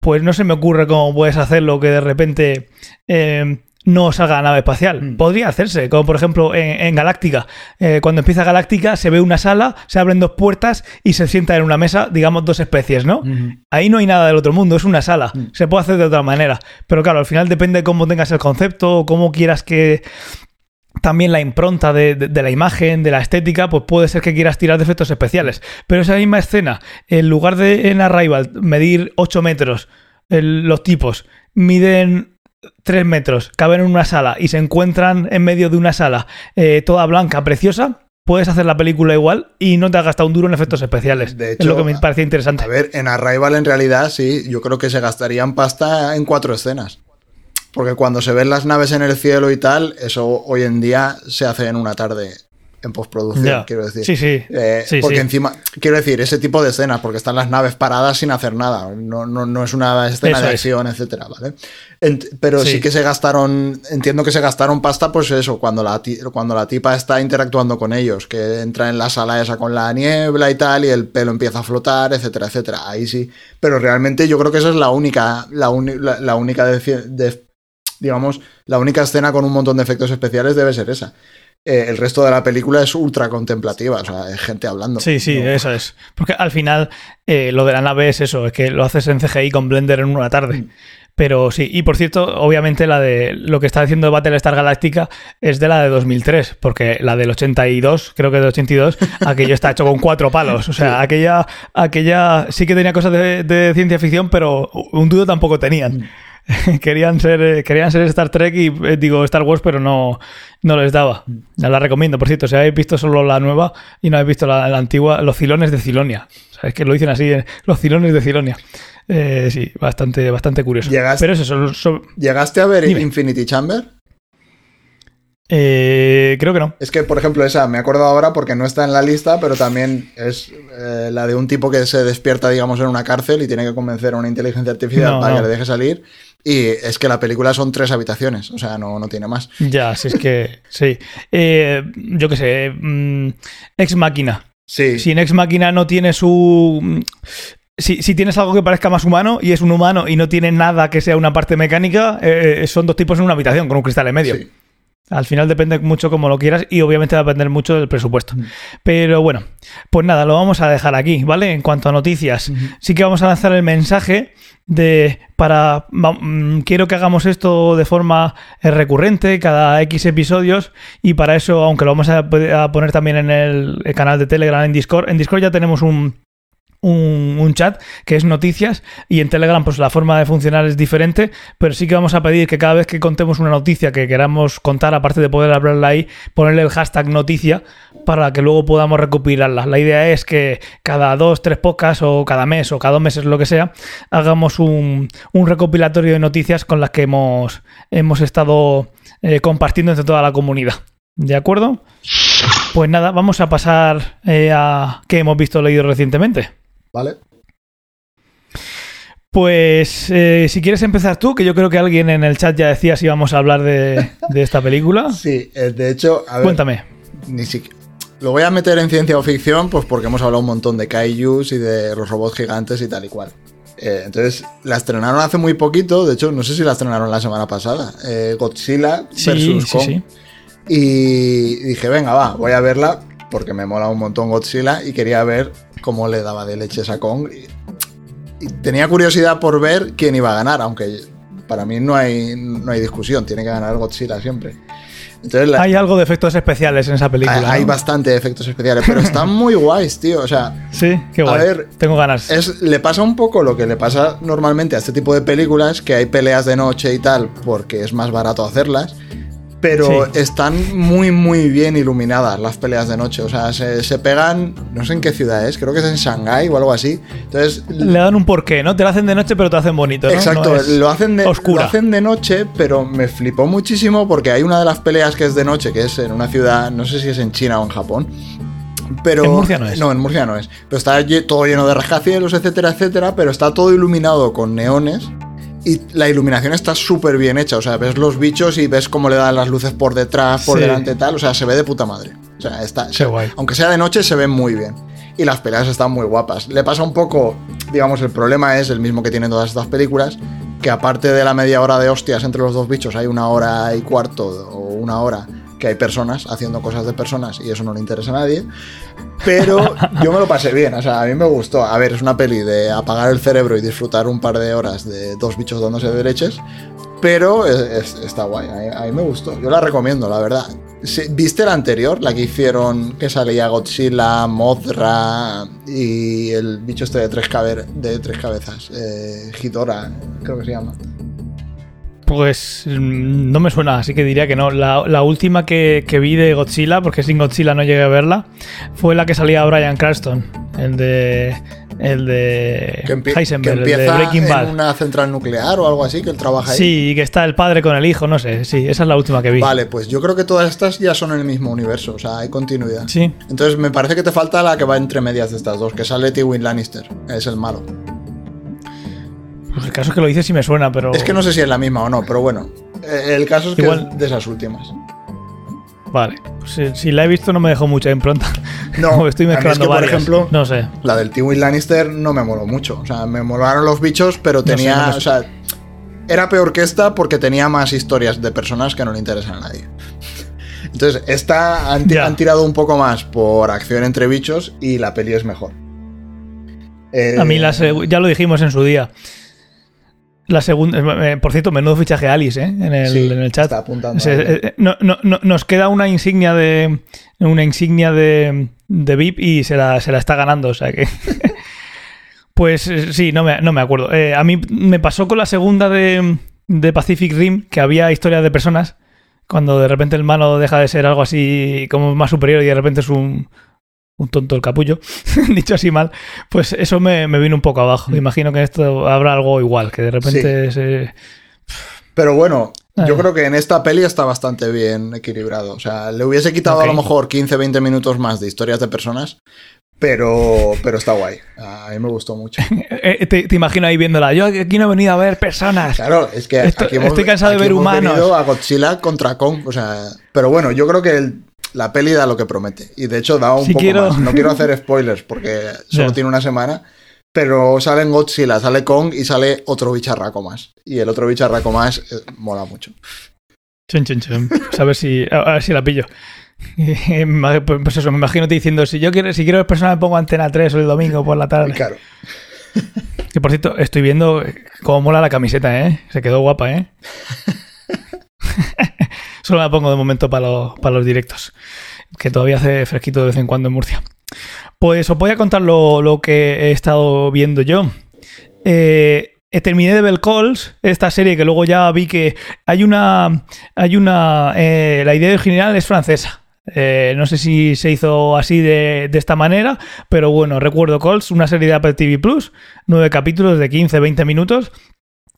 pues no se me ocurre cómo puedes hacerlo que de repente eh, no salga la nave espacial. Mm. Podría hacerse, como por ejemplo en, Galáctica. Eh, cuando empieza Galáctica se ve una sala, se abren dos puertas y se sienta en una mesa, digamos, dos especies, ¿no? Ahí no hay nada del otro mundo, es una sala. Mm. Se puede hacer de otra manera. Pero claro, al final depende de cómo tengas el concepto, o cómo quieras que también la impronta de, la imagen, de la estética, pues puede ser que quieras tirar de efectos especiales. Pero esa misma escena, en lugar de en Arrival medir 8 metros, los tipos miden 3 metros, caben en una sala y se encuentran en medio de una sala eh, toda blanca, preciosa, puedes hacer la película igual y no te has gastado un duro en efectos especiales. De hecho, es lo que me parecía interesante. A ver, en Arrival en realidad sí, yo creo que se gastarían pasta en cuatro escenas. Porque cuando se ven las naves en el cielo y tal, eso hoy en día se hace en una tarde en postproducción, quiero decir. Sí, sí. Eh, porque encima, quiero decir, ese tipo de escenas, porque están las naves paradas sin hacer nada. No, no, es una escena de acción, etcétera, ¿vale? pero sí. que se gastaron, entiendo que se gastaron pasta, pues eso, cuando la, cuando la tipa está interactuando con ellos, que entra en la sala esa con la niebla y tal, y el pelo empieza a flotar, etcétera, etcétera. Ahí sí. Pero realmente yo creo que esa es la única, la, la, única de, digamos, la única escena con un montón de efectos especiales debe ser esa. Eh, el resto de la película es ultra contemplativa, o sea, es gente hablando. Sí, sí, eso es. Porque al final eh, lo de la nave es eso, es que lo haces en CGI con Blender en una tarde. Mm. Pero sí, y por cierto, obviamente la de lo que está diciendo Battlestar Galactica es de la de 2003, porque la del 82, creo que del 82, aquello está hecho con cuatro palos. O sea, aquella, aquella sí que tenía cosas de, de ciencia ficción, pero un dudo tampoco tenían. Querían ser eh, querían ser Star Trek y eh, digo Star Wars, pero no, no les daba. La recomiendo, por cierto, si habéis visto solo la nueva y no habéis visto la, antigua, Los Cilones de Cilonia. O es que lo dicen así, eh, Los Cilones de Cilonia. sí, bastante, bastante curioso. ¿Llegaste, pero eso, ¿Llegaste a ver Infinity Chamber? Creo que no. Es que, por ejemplo, esa me he acordado ahora porque no está en la lista, pero también es la de un tipo que se despierta, digamos, en una cárcel y tiene que convencer a una inteligencia artificial para que le deje salir. Y es que la película son tres habitaciones, o sea, no, no tiene más. Ya, si es que sí. Eh, yo qué sé, mm, Ex Máquina. Sí. Si en Ex Máquina no tiene su... Mm, si, si, tienes algo que parezca más humano y es un humano y no tiene nada que sea una parte mecánica, eh, eh, son dos tipos en una habitación con un cristal en medio. Sí. Al final depende mucho como lo quieras y obviamente va a depender mucho del presupuesto. Pero bueno, pues nada, lo vamos a dejar aquí, ¿vale? En cuanto a noticias, sí que vamos a lanzar el mensaje de para mm, quiero que hagamos esto de forma eh, recurrente cada X episodios y para eso, aunque lo vamos a poner también en el canal de Telegram en Discord, en Discord ya tenemos un un, chat que es noticias y en Telegram pues la forma de funcionar es diferente, pero sí que vamos a pedir que cada vez que contemos una noticia que queramos contar, aparte de poder hablarla ahí, ponerle el hashtag noticia para que luego podamos recopilarla. La idea es que cada dos, tres podcasts o cada mes o cada dos meses, lo que sea, hagamos un, recopilatorio de noticias con las que hemos, hemos estado eh, compartiendo entre toda la comunidad. ¿De acuerdo? Pues nada, vamos a pasar eh, a qué hemos visto leído recientemente. ¿Vale? Pues eh, si quieres empezar tú, que yo creo que alguien en el chat ya decía si íbamos a hablar de, esta película. Sí, eh, de hecho, a ver, cuéntame. Ni Lo voy a meter en ciencia o ficción, pues porque hemos hablado un montón de kaijus y de los robots gigantes y tal y cual. Eh, entonces, la estrenaron hace muy poquito, de hecho, no sé si la estrenaron la semana pasada, eh, Godzilla Sí, versus sí, Kong. sí. Y dije, venga, va, voy a verla porque me mola un montón Godzilla y quería ver cómo le daba de leches a Kong. Y, y tenía curiosidad por ver quién iba a ganar, aunque para mí no hay, no hay discusión, tiene que ganar Godzilla siempre. Entonces, la- Hay algo de efectos especiales en esa película. hay, hay ¿no? bastante efectos especiales, pero están muy guays, tío. O sea, Sí, qué A guay. ver, Tengo ganas. es, le pasa un poco lo que le pasa normalmente a este tipo de películas, que hay peleas de noche y tal, porque es más barato hacerlas. Pero Sí. están muy, muy bien iluminadas las peleas de noche. O sea, se, se pegan, no sé en qué ciudad es, creo que es en Shanghái o algo así. Entonces, Le dan un porqué, ¿no? Te lo hacen de noche, pero te hacen bonito, ¿no? Exacto, No lo, hacen de, oscura. lo hacen de noche, pero me flipó muchísimo porque hay una de las peleas que es de noche, que es en una ciudad, no sé si es en China o en Japón. Pero, En Murcia no es. No, en Murcia no es. Pero está todo lleno de rascacielos, etcétera, etcétera, pero está todo iluminado con neones. Y la iluminación está súper bien hecha. O sea, ves los bichos y ves cómo le dan las luces por detrás, por Sí. delante tal. O sea, se ve de puta madre. O sea, está. Qué guay. Aunque sea de noche, se ven muy bien. Y las peleas están muy guapas. Le pasa un poco, digamos, el problema es el mismo que tienen todas estas películas, que aparte de la media hora de hostias entre los dos bichos, hay una hora y cuarto o una hora que hay personas haciendo cosas de personas y eso no le interesa a nadie. Pero yo me lo pasé bien, o sea, a mí me gustó. A ver, es una peli de apagar el cerebro y disfrutar un par de horas de dos bichos dándose de leches, pero es- es- está guay, a mí, a mí me gustó. Yo la recomiendo, la verdad. ¿Viste la anterior? La que hicieron que salía Godzilla, Mothra y el bicho este de tres, caber- de tres cabezas. Eh, creo que se llama. Pues mm, no me suena, así que diría que no. La, la última que, que vi de Godzilla, porque sin Godzilla no llegué a verla, fue la que salía Brian Cranston, el de. El de Que, Heisenberg, que el de Breaking Bad. en una central nuclear o algo así, que él trabaja ahí. Sí, y que está el padre con el hijo, no sé. Sí, esa es la última que vi. Vale, pues yo creo que todas estas ya son en el mismo universo, o sea, hay continuidad. Sí. Entonces me parece que te falta la que va entre medias de estas dos, que sale Tywin Lannister, es el malo. Pues el caso es que lo dices y me suena, pero. Es que no sé si es la misma o no, pero bueno. eh, El caso es que Igual- es de esas últimas. Vale. Pues si, si la he visto, no me dejó mucha impronta. No, estoy mí es mezclando que, por varias. ejemplo, No sé. La del Tywin Lannister no me moló mucho. O sea, me molaron los bichos, pero tenía. no me o sea, era peor que esta porque tenía más historias de personas que no le interesan a nadie. Entonces, esta han, tirado un poco más por acción entre bichos y la peli es mejor. Eh, A mí, la seg- ya lo dijimos en su día. La segunda. eh, por cierto, menudo fichaje Alice, ¿eh? En el, sí, en el chat. Está apuntando. Eh, eh, no- no- no- nos queda una insignia de. Una insignia de, de VIP y se la, se la está ganando. O sea que. pues eh, sí, no me, no me acuerdo. Eh, a mí me pasó con la segunda de, de Pacific Rim, que había historias de personas. Cuando de repente el malo deja de ser algo así como más superior y de repente es un, un tonto el capullo, dicho así mal, pues eso me, me vino un poco abajo. Imagino que en esto habrá algo igual, que de repente se... Pero bueno, yo Ah. creo que en esta peli está bastante bien equilibrado. O sea, le hubiese quitado a lo mejor 15-20 minutos más de historias de personas, pero, pero está guay. A mí me gustó mucho. Eh, te, te imagino ahí viéndola. Yo aquí no he venido a ver personas. Claro, es que Esto- aquí hemos, estoy cansado de ver hemos humanos. venido a Godzilla contra Kong, o sea, pero bueno, yo creo que el- la peli da lo que promete y de hecho da un Si poco quiero- más. No quiero hacer spoilers porque solo tiene una semana, pero sale en Godzilla, sale Kong y sale otro bicharraco más y el otro bicharraco más eh, mola mucho. Chun, chun, chun. Pues a ver si, a ver si la pillo. Eh, me- Pues eso, me imagino te diciendo, si yo quiero, si quiero ver personas me pongo antena 3 el domingo por la tarde. Claro. Que por cierto, estoy viendo cómo mola la camiseta, ¿eh? Se quedó guapa, ¿eh? Solo la pongo de momento para los, para los directos. Que todavía hace fresquito de vez en cuando en Murcia. Pues os voy a contar lo, lo que he estado viendo yo. Eh, terminé de Bell Calls, esta serie que luego ya vi que hay una. Hay una. eh, la idea original es francesa. Eh, no sé si se hizo así de, de esta manera, pero bueno, recuerdo Calls, una serie de Apple TV Plus, nueve capítulos de 15-20 minutos,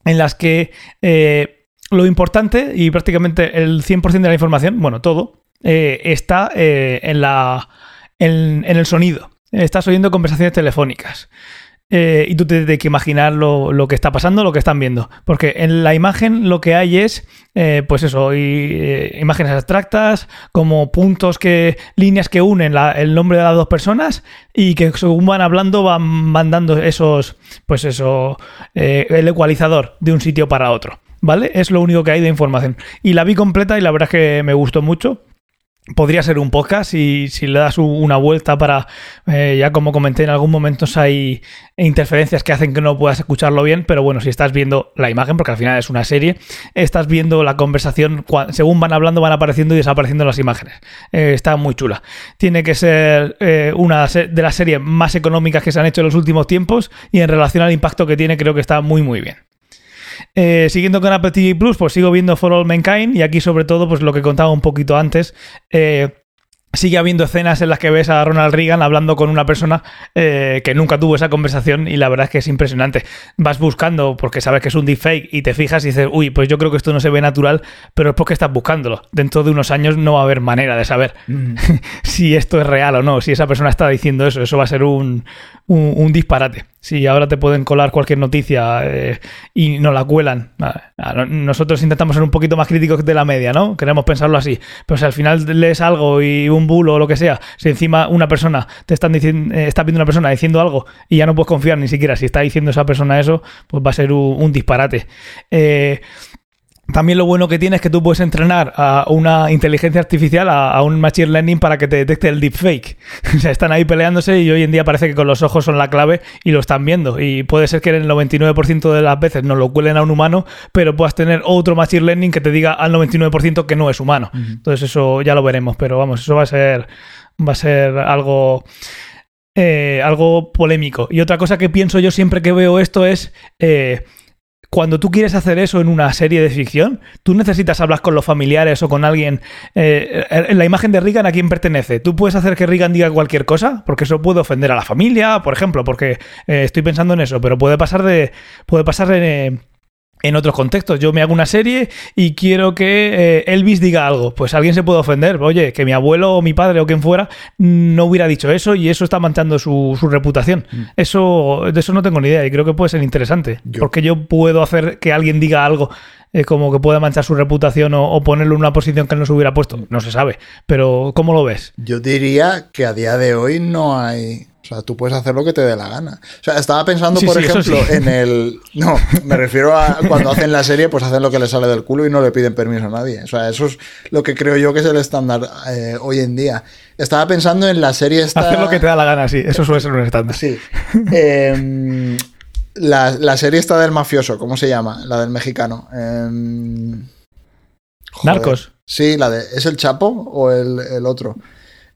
en las que eh, lo importante y prácticamente el 100% de la información, bueno, todo, eh, está eh, en, la, en, en el sonido. Estás oyendo conversaciones telefónicas. eh, y tú tienes que imaginar lo, lo, que está pasando, lo que están viendo. Porque en la imagen lo que hay es, pues eso, imágenes abstractas, como puntos que, líneas que unen el nombre de las dos personas y que según van hablando van, van dando esos, pues eso, el ecualizador de un sitio para otro. ¿Vale? Es lo único que hay de información. Y la vi completa y la verdad es que me gustó mucho podría ser un podcast y si le das una vuelta para, eh, ya como comenté, en algún momento hay interferencias que hacen que no puedas escucharlo bien, pero bueno, si estás viendo la imagen, porque al final es una serie, estás viendo la conversación, según van hablando van apareciendo y desapareciendo las imágenes. Eh, está muy chula. Tiene que ser eh, una de las series más económicas que se han hecho en los últimos tiempos y en relación al impacto que tiene creo que está muy muy bien. Eh, siguiendo con Apple TV Plus, pues sigo viendo For All Mankind y aquí sobre todo, pues lo que contaba un poquito antes, eh, sigue habiendo escenas en las que ves a Ronald Reagan hablando con una persona eh, que nunca tuvo esa conversación y la verdad es que es impresionante. Vas buscando porque sabes que es un deepfake y te fijas y dices, uy, pues yo creo que esto no se ve natural, pero es porque estás buscándolo. Dentro de unos años no va a haber manera de saber mm. si esto es real o no, si esa persona está diciendo eso. Eso va a ser un, un, disparate. Si ahora te pueden colar cualquier noticia eh, y no la cuelan. Nosotros intentamos ser un poquito más críticos de la media, ¿no? Queremos pensarlo así. Pero si al final lees algo y un bulo o lo que sea, si encima una persona te están diciendo, eh, está viendo una persona diciendo algo y ya no puedes confiar ni siquiera si está diciendo esa persona eso, pues va a ser un, disparate. Eh, también lo bueno que tiene es que tú puedes entrenar a una inteligencia artificial, a, un machine learning para que te detecte el deepfake. o sea, están ahí peleándose y hoy en día parece que con los ojos son la clave y lo están viendo. Y puede ser que en el 99% de las veces no lo cuelen a un humano, pero puedas tener otro machine learning que te diga al 99% que no es humano. Entonces eso ya lo veremos, pero vamos, eso va a ser, va a ser algo... Eh, algo polémico. Y otra cosa que pienso yo siempre que veo esto es eh, cuando tú quieres hacer eso en una serie de ficción, tú necesitas hablar con los familiares o con alguien. Eh, la imagen de Reagan, ¿a quién pertenece? ¿Tú puedes hacer que Reagan diga cualquier cosa? Porque eso puede ofender a la familia, por ejemplo, porque eh, estoy pensando en eso, pero puede pasar de. puede pasar de, en otros contextos. Yo me hago una serie y quiero que eh, Elvis diga algo. Pues alguien se puede ofender. Oye, que mi abuelo o mi padre o quien fuera no hubiera dicho eso y eso está manchando su, reputación. Mm. Eso, de eso no tengo ni idea y creo que puede ser interesante. Porque yo puedo hacer que alguien diga algo eh, como que puede manchar su reputación o, o, ponerlo en una posición que él no se hubiera puesto. No se sabe. Pero, ¿cómo lo ves? Yo diría que a día de hoy no hay o sea, tú puedes hacer lo que te dé la gana. O sea, estaba pensando, por ejemplo, en el. No, me refiero a cuando hacen la serie, pues hacen lo que les sale del culo y no le piden permiso a nadie. O sea, eso es lo que creo yo que es el estándar eh, hoy en día. Estaba pensando en la serie esta. Hacer lo que te da la gana, sí. Eso suele ser un estándar. Sí. Em, la, serie esta del mafioso, ¿cómo se llama? La del mexicano. Em, Narcos. Sí, la de. ¿Es el Chapo o el, el otro?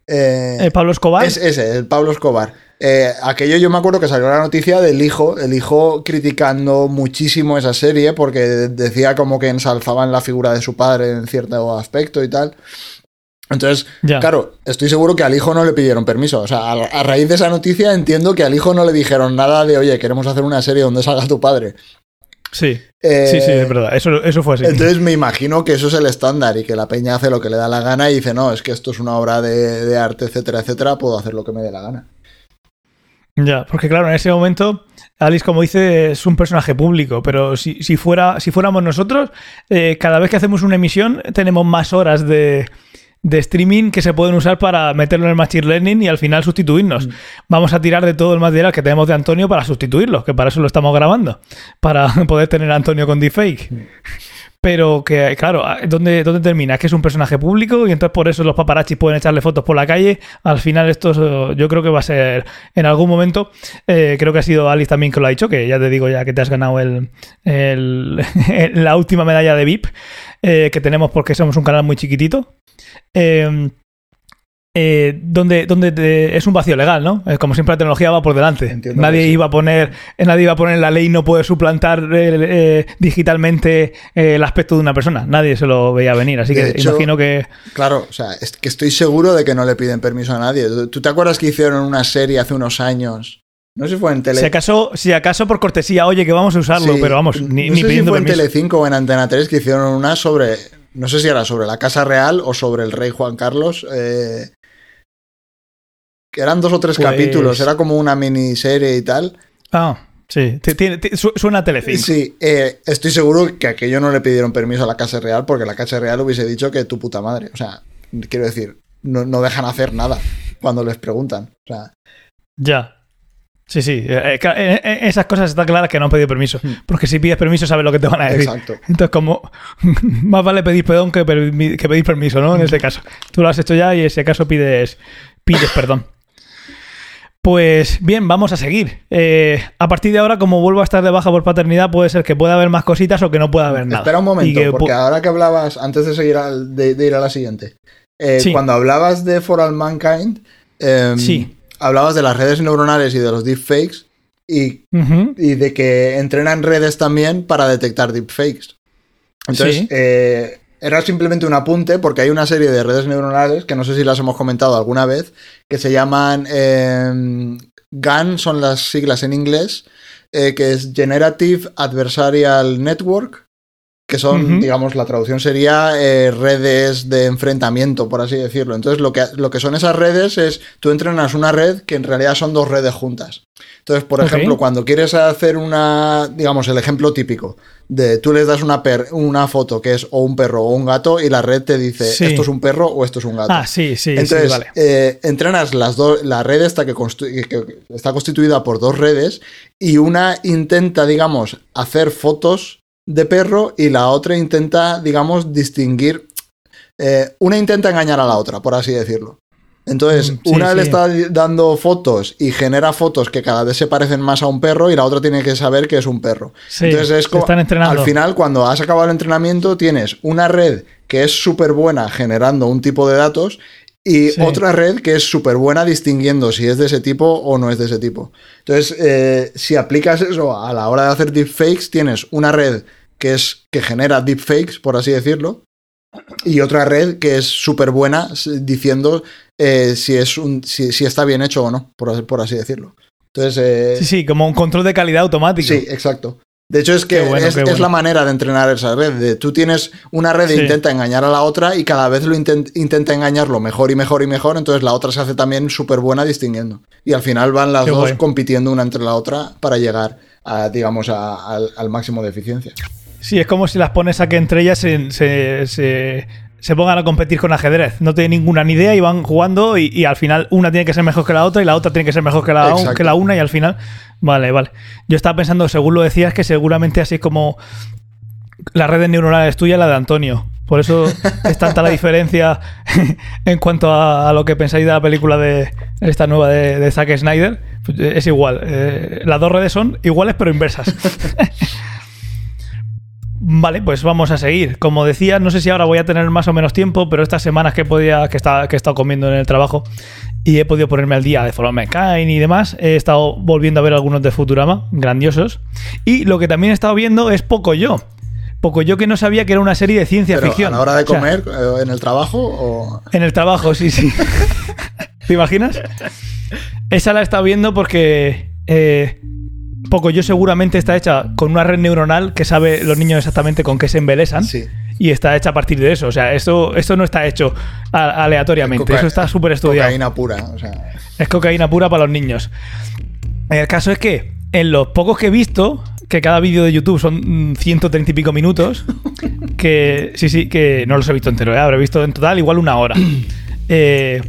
Eh, ¿Pablo Escobar? Es ese, el Pablo Escobar. Eh, aquello yo me acuerdo que salió la noticia del hijo, el hijo criticando muchísimo esa serie porque decía como que ensalzaban la figura de su padre en cierto aspecto y tal. Entonces, claro, estoy seguro que al hijo no le pidieron permiso. O sea, a, raíz de esa noticia entiendo que al hijo no le dijeron nada de, oye, queremos hacer una serie donde salga tu padre. Sí. sí, sí, es verdad. Eso, eso fue así. Entonces me imagino que eso es el estándar y que la peña hace lo que le da la gana y dice, no, es que esto es una obra de, arte, etcétera, etcétera, puedo hacer lo que me dé la gana. Ya, porque claro, en ese momento, Alice, como dice, es un personaje público, pero si, si, fuera, si fuéramos nosotros, eh, cada vez que hacemos una emisión tenemos más horas de, de streaming que se pueden usar para meterlo en el Machine Learning y al final sustituirnos. Mm. Vamos a tirar de todo el material que tenemos de Antonio para sustituirlo, que para eso lo estamos grabando, para poder tener a Antonio con deepfake. Mm. Pero que, claro, ¿dónde, ¿dónde termina? Es que es un personaje público y entonces por eso los paparachis pueden echarle fotos por la calle. Al final esto yo creo que va a ser en algún momento, eh, creo que ha sido Alice también que lo ha dicho, que ya te digo ya que te has ganado el, la última medalla de VIP eh, que tenemos porque somos un canal muy chiquitito. Eh, eh, donde, donde es un vacío legal, ¿no? Eh, como siempre la tecnología va por delante. nadie iba a poner, eh, nadie iba a poner la ley no puede suplantar digitalmente el aspecto de una persona. Nadie se lo veía venir, así que imagino que. Claro, o sea, es que estoy seguro de que no le piden permiso a nadie. ¿Tú te acuerdas que hicieron una serie hace unos años? No sé si fue en Tele. Si acaso, si acaso por cortesía, oye, que vamos a usarlo, pero vamos, ni, no sé si fue en Tele5 o en Antena 3 que hicieron una sobre. No sé si era sobre la Casa Real o sobre el rey Juan Carlos. Que eran dos o tres pues capítulos, era como una miniserie y tal. Ah, sí. Suena a Telecinco. Sí, eh, estoy seguro que aquello no le pidieron permiso a la Casa Real porque la Casa Real hubiese dicho que tu puta madre. O sea, quiero decir, no, no dejan hacer nada cuando les preguntan. O sea, Ya. Sí, sí. Eh, eh, eh, esas cosas están claras que no han pedido permiso. Porque si pides permiso, sabes lo que te van a decir. exacto. Entonces, como más vale pedir perdón que, permi- que pedir permiso, ¿no? En este caso. Tú lo has hecho ya y en ese caso pides, pides perdón. Pues bien, vamos a seguir. Eh, a partir de ahora, como vuelvo a estar de baja por paternidad, puede ser que pueda haber más cositas o que no pueda haber nada. Espera un momento, que porque ahora que hablabas, antes de seguir al- de, de ir a la siguiente, eh, Sí. cuando hablabas de For All Mankind, em, Sí. Hablabas de las redes neuronales y de los deepfakes y, y de que entrenan redes también para detectar deepfakes. Entonces, Sí. eh, era simplemente un apunte porque hay una serie de redes neuronales que no sé si las hemos comentado alguna vez, que se llaman em, GAN, son las siglas en inglés, eh, que es Generative Adversarial Network, que son, digamos, la traducción sería eh, redes de enfrentamiento, por así decirlo. Entonces, lo que, lo que son esas redes es, tú entrenas una red que en realidad son dos redes juntas. Entonces, por ejemplo, cuando quieres hacer una, digamos, el ejemplo típico de tú les das una, per- una foto que es o un perro o un gato y la red te dice Sí. esto es un perro o esto es un gato. Ah, sí, sí, Entonces, sí, vale. eh, entrenas las dos, la red esta que, que está constituida por dos redes y una intenta, digamos, hacer fotos de perro y la otra intenta, digamos, distinguir. eh, una intenta engañar a la otra, por así decirlo. Entonces, Mm, sí, una le está dando fotos y genera fotos que cada vez se parecen más a un perro y la otra tiene que saber que es un perro. Sí, Entonces es como, están entrenando. al final, cuando has acabado el entrenamiento, tienes una red que es súper buena generando un tipo de datos y otra red que es súper buena distinguiendo si es de ese tipo o no es de ese tipo. Entonces, eh, si aplicas eso a la hora de hacer deepfakes, tienes una red que es que genera deepfakes, por así decirlo, y otra red que es súper buena diciendo eh, si, es un, si, si está bien hecho o no, por, así- por así decirlo. Entonces, eh, Sí, sí, como un control de calidad automático. Sí, exacto. De hecho, es que bueno, es, la manera de entrenar esa red. De, tú tienes una red e Sí. intenta engañar a la otra y cada vez lo intent- intenta engañarlo mejor y mejor y mejor. Entonces la otra se hace también súper buena distinguiendo. Y al final van las Qué dos guay. compitiendo una entre la otra para llegar a, digamos, a- al, al máximo de eficiencia. Sí, es como si las pones a que entre ellas se, se, se- se pongan a competir con ajedrez. No tienen ninguna ni idea y van jugando y, y al final una tiene que ser mejor que la otra y la otra tiene que ser mejor que la, que la una y al final... Vale, vale. Yo estaba pensando, según lo decías, que seguramente así como la red neuronal es tuya, la de Antonio. Por eso es tanta la diferencia en cuanto a, a lo que pensáis de la película de esta nueva de, de Zack Snyder. Pues, Es igual. Eh, las dos redes son iguales pero inversas. Vale, pues vamos a seguir. Como decía, no sé si ahora voy a tener más o menos tiempo, pero estas semanas que podía, que, está, que he estado comiendo en el trabajo y he podido ponerme al día de All Mankind y demás, he estado volviendo a ver algunos de Futurama, grandiosos. Y lo que también he estado viendo es Poco Yo. Poco Yo que no sabía que era una serie de ciencia Pero ficción. a la hora de O sea, comer, eh, en el trabajo, o... en el trabajo, sí, sí. ¿Te imaginas? Esa la he estado viendo porque eh, Poco Yo seguramente está hecha con una red neuronal que sabe los niños exactamente con qué se embelesan. Sí. Y está hecha a partir de eso. O sea, esto, esto no está hecho a- aleatoriamente. Eso está súper estudiado. Cocaína pura. O sea, Es cocaína pura para los niños. El caso es que en los pocos que he visto, que cada vídeo de YouTube son mm, 130 y pico minutos, que sí, sí, que no los he visto entero, ¿eh? habré visto en total igual una hora. Eh,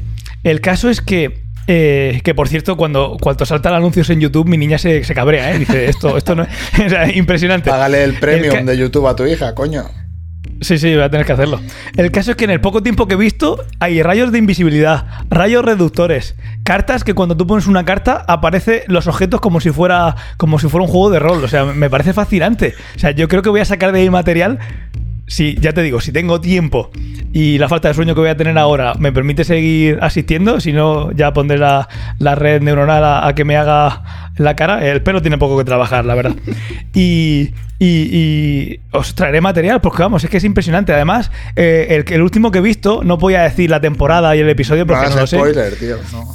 el caso es que, eh, que por cierto, cuando, cuando saltan anuncios en YouTube, mi niña se, se cabrea, ¿eh? Dice, esto, esto no es o sea, impresionante. págale el premium de YouTube a tu hija, coño. Sí, sí, voy a tener que hacerlo. El caso es que en el poco tiempo que he visto hay rayos de invisibilidad, rayos reductores, cartas que cuando tú pones una carta aparece los objetos como si fuera como si fuera un juego de rol. O sea, me parece fascinante. O sea, yo creo que voy a sacar de ahí material. Si, ya te digo, si tengo tiempo y la falta de sueño que voy a tener ahora me permite seguir asistiendo, si no, ya pondré la, la red neuronal a, a que me haga la cara. El pelo tiene poco que trabajar, la verdad. Y, y- y os traeré material, porque vamos, es que es impresionante. Además, eh, el, el último que he visto, no voy a decir la temporada y el episodio No porque no, hagas lo sé. spoiler, tío. No.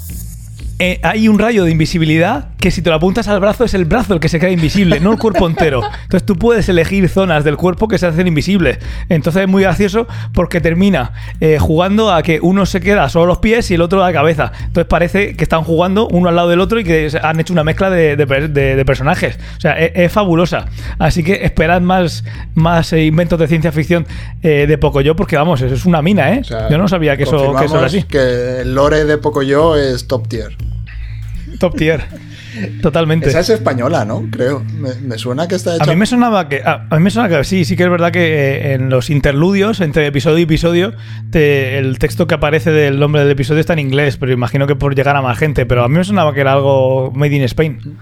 Eh, hay un rayo de invisibilidad que si te lo apuntas al brazo es el brazo el que se queda invisible, no el cuerpo entero. Entonces tú puedes elegir zonas del cuerpo que se hacen invisibles. Entonces es muy gracioso porque termina eh, jugando a que uno se queda solo los pies y el otro la cabeza. Entonces parece que están jugando uno al lado del otro y que han hecho una mezcla de, personajes. O sea, es, fabulosa. Así que esperad más, más eh, inventos de ciencia ficción de Pocoyo porque vamos, eso es una mina, ¿eh? Yo no sabía que eso, que eso era así. Que el lore de Pocoyo es top tier. Top tier. Totalmente. Esa es española, ¿no? Creo. Me, suena que está hecha. A mí me sonaba que. A, mí me suena que sí, sí que es verdad que eh, en los interludios, entre episodio y episodio, el texto que aparece del nombre del episodio está en inglés, pero imagino que por llegar a más gente. Pero a mí me sonaba que era algo made in Spain.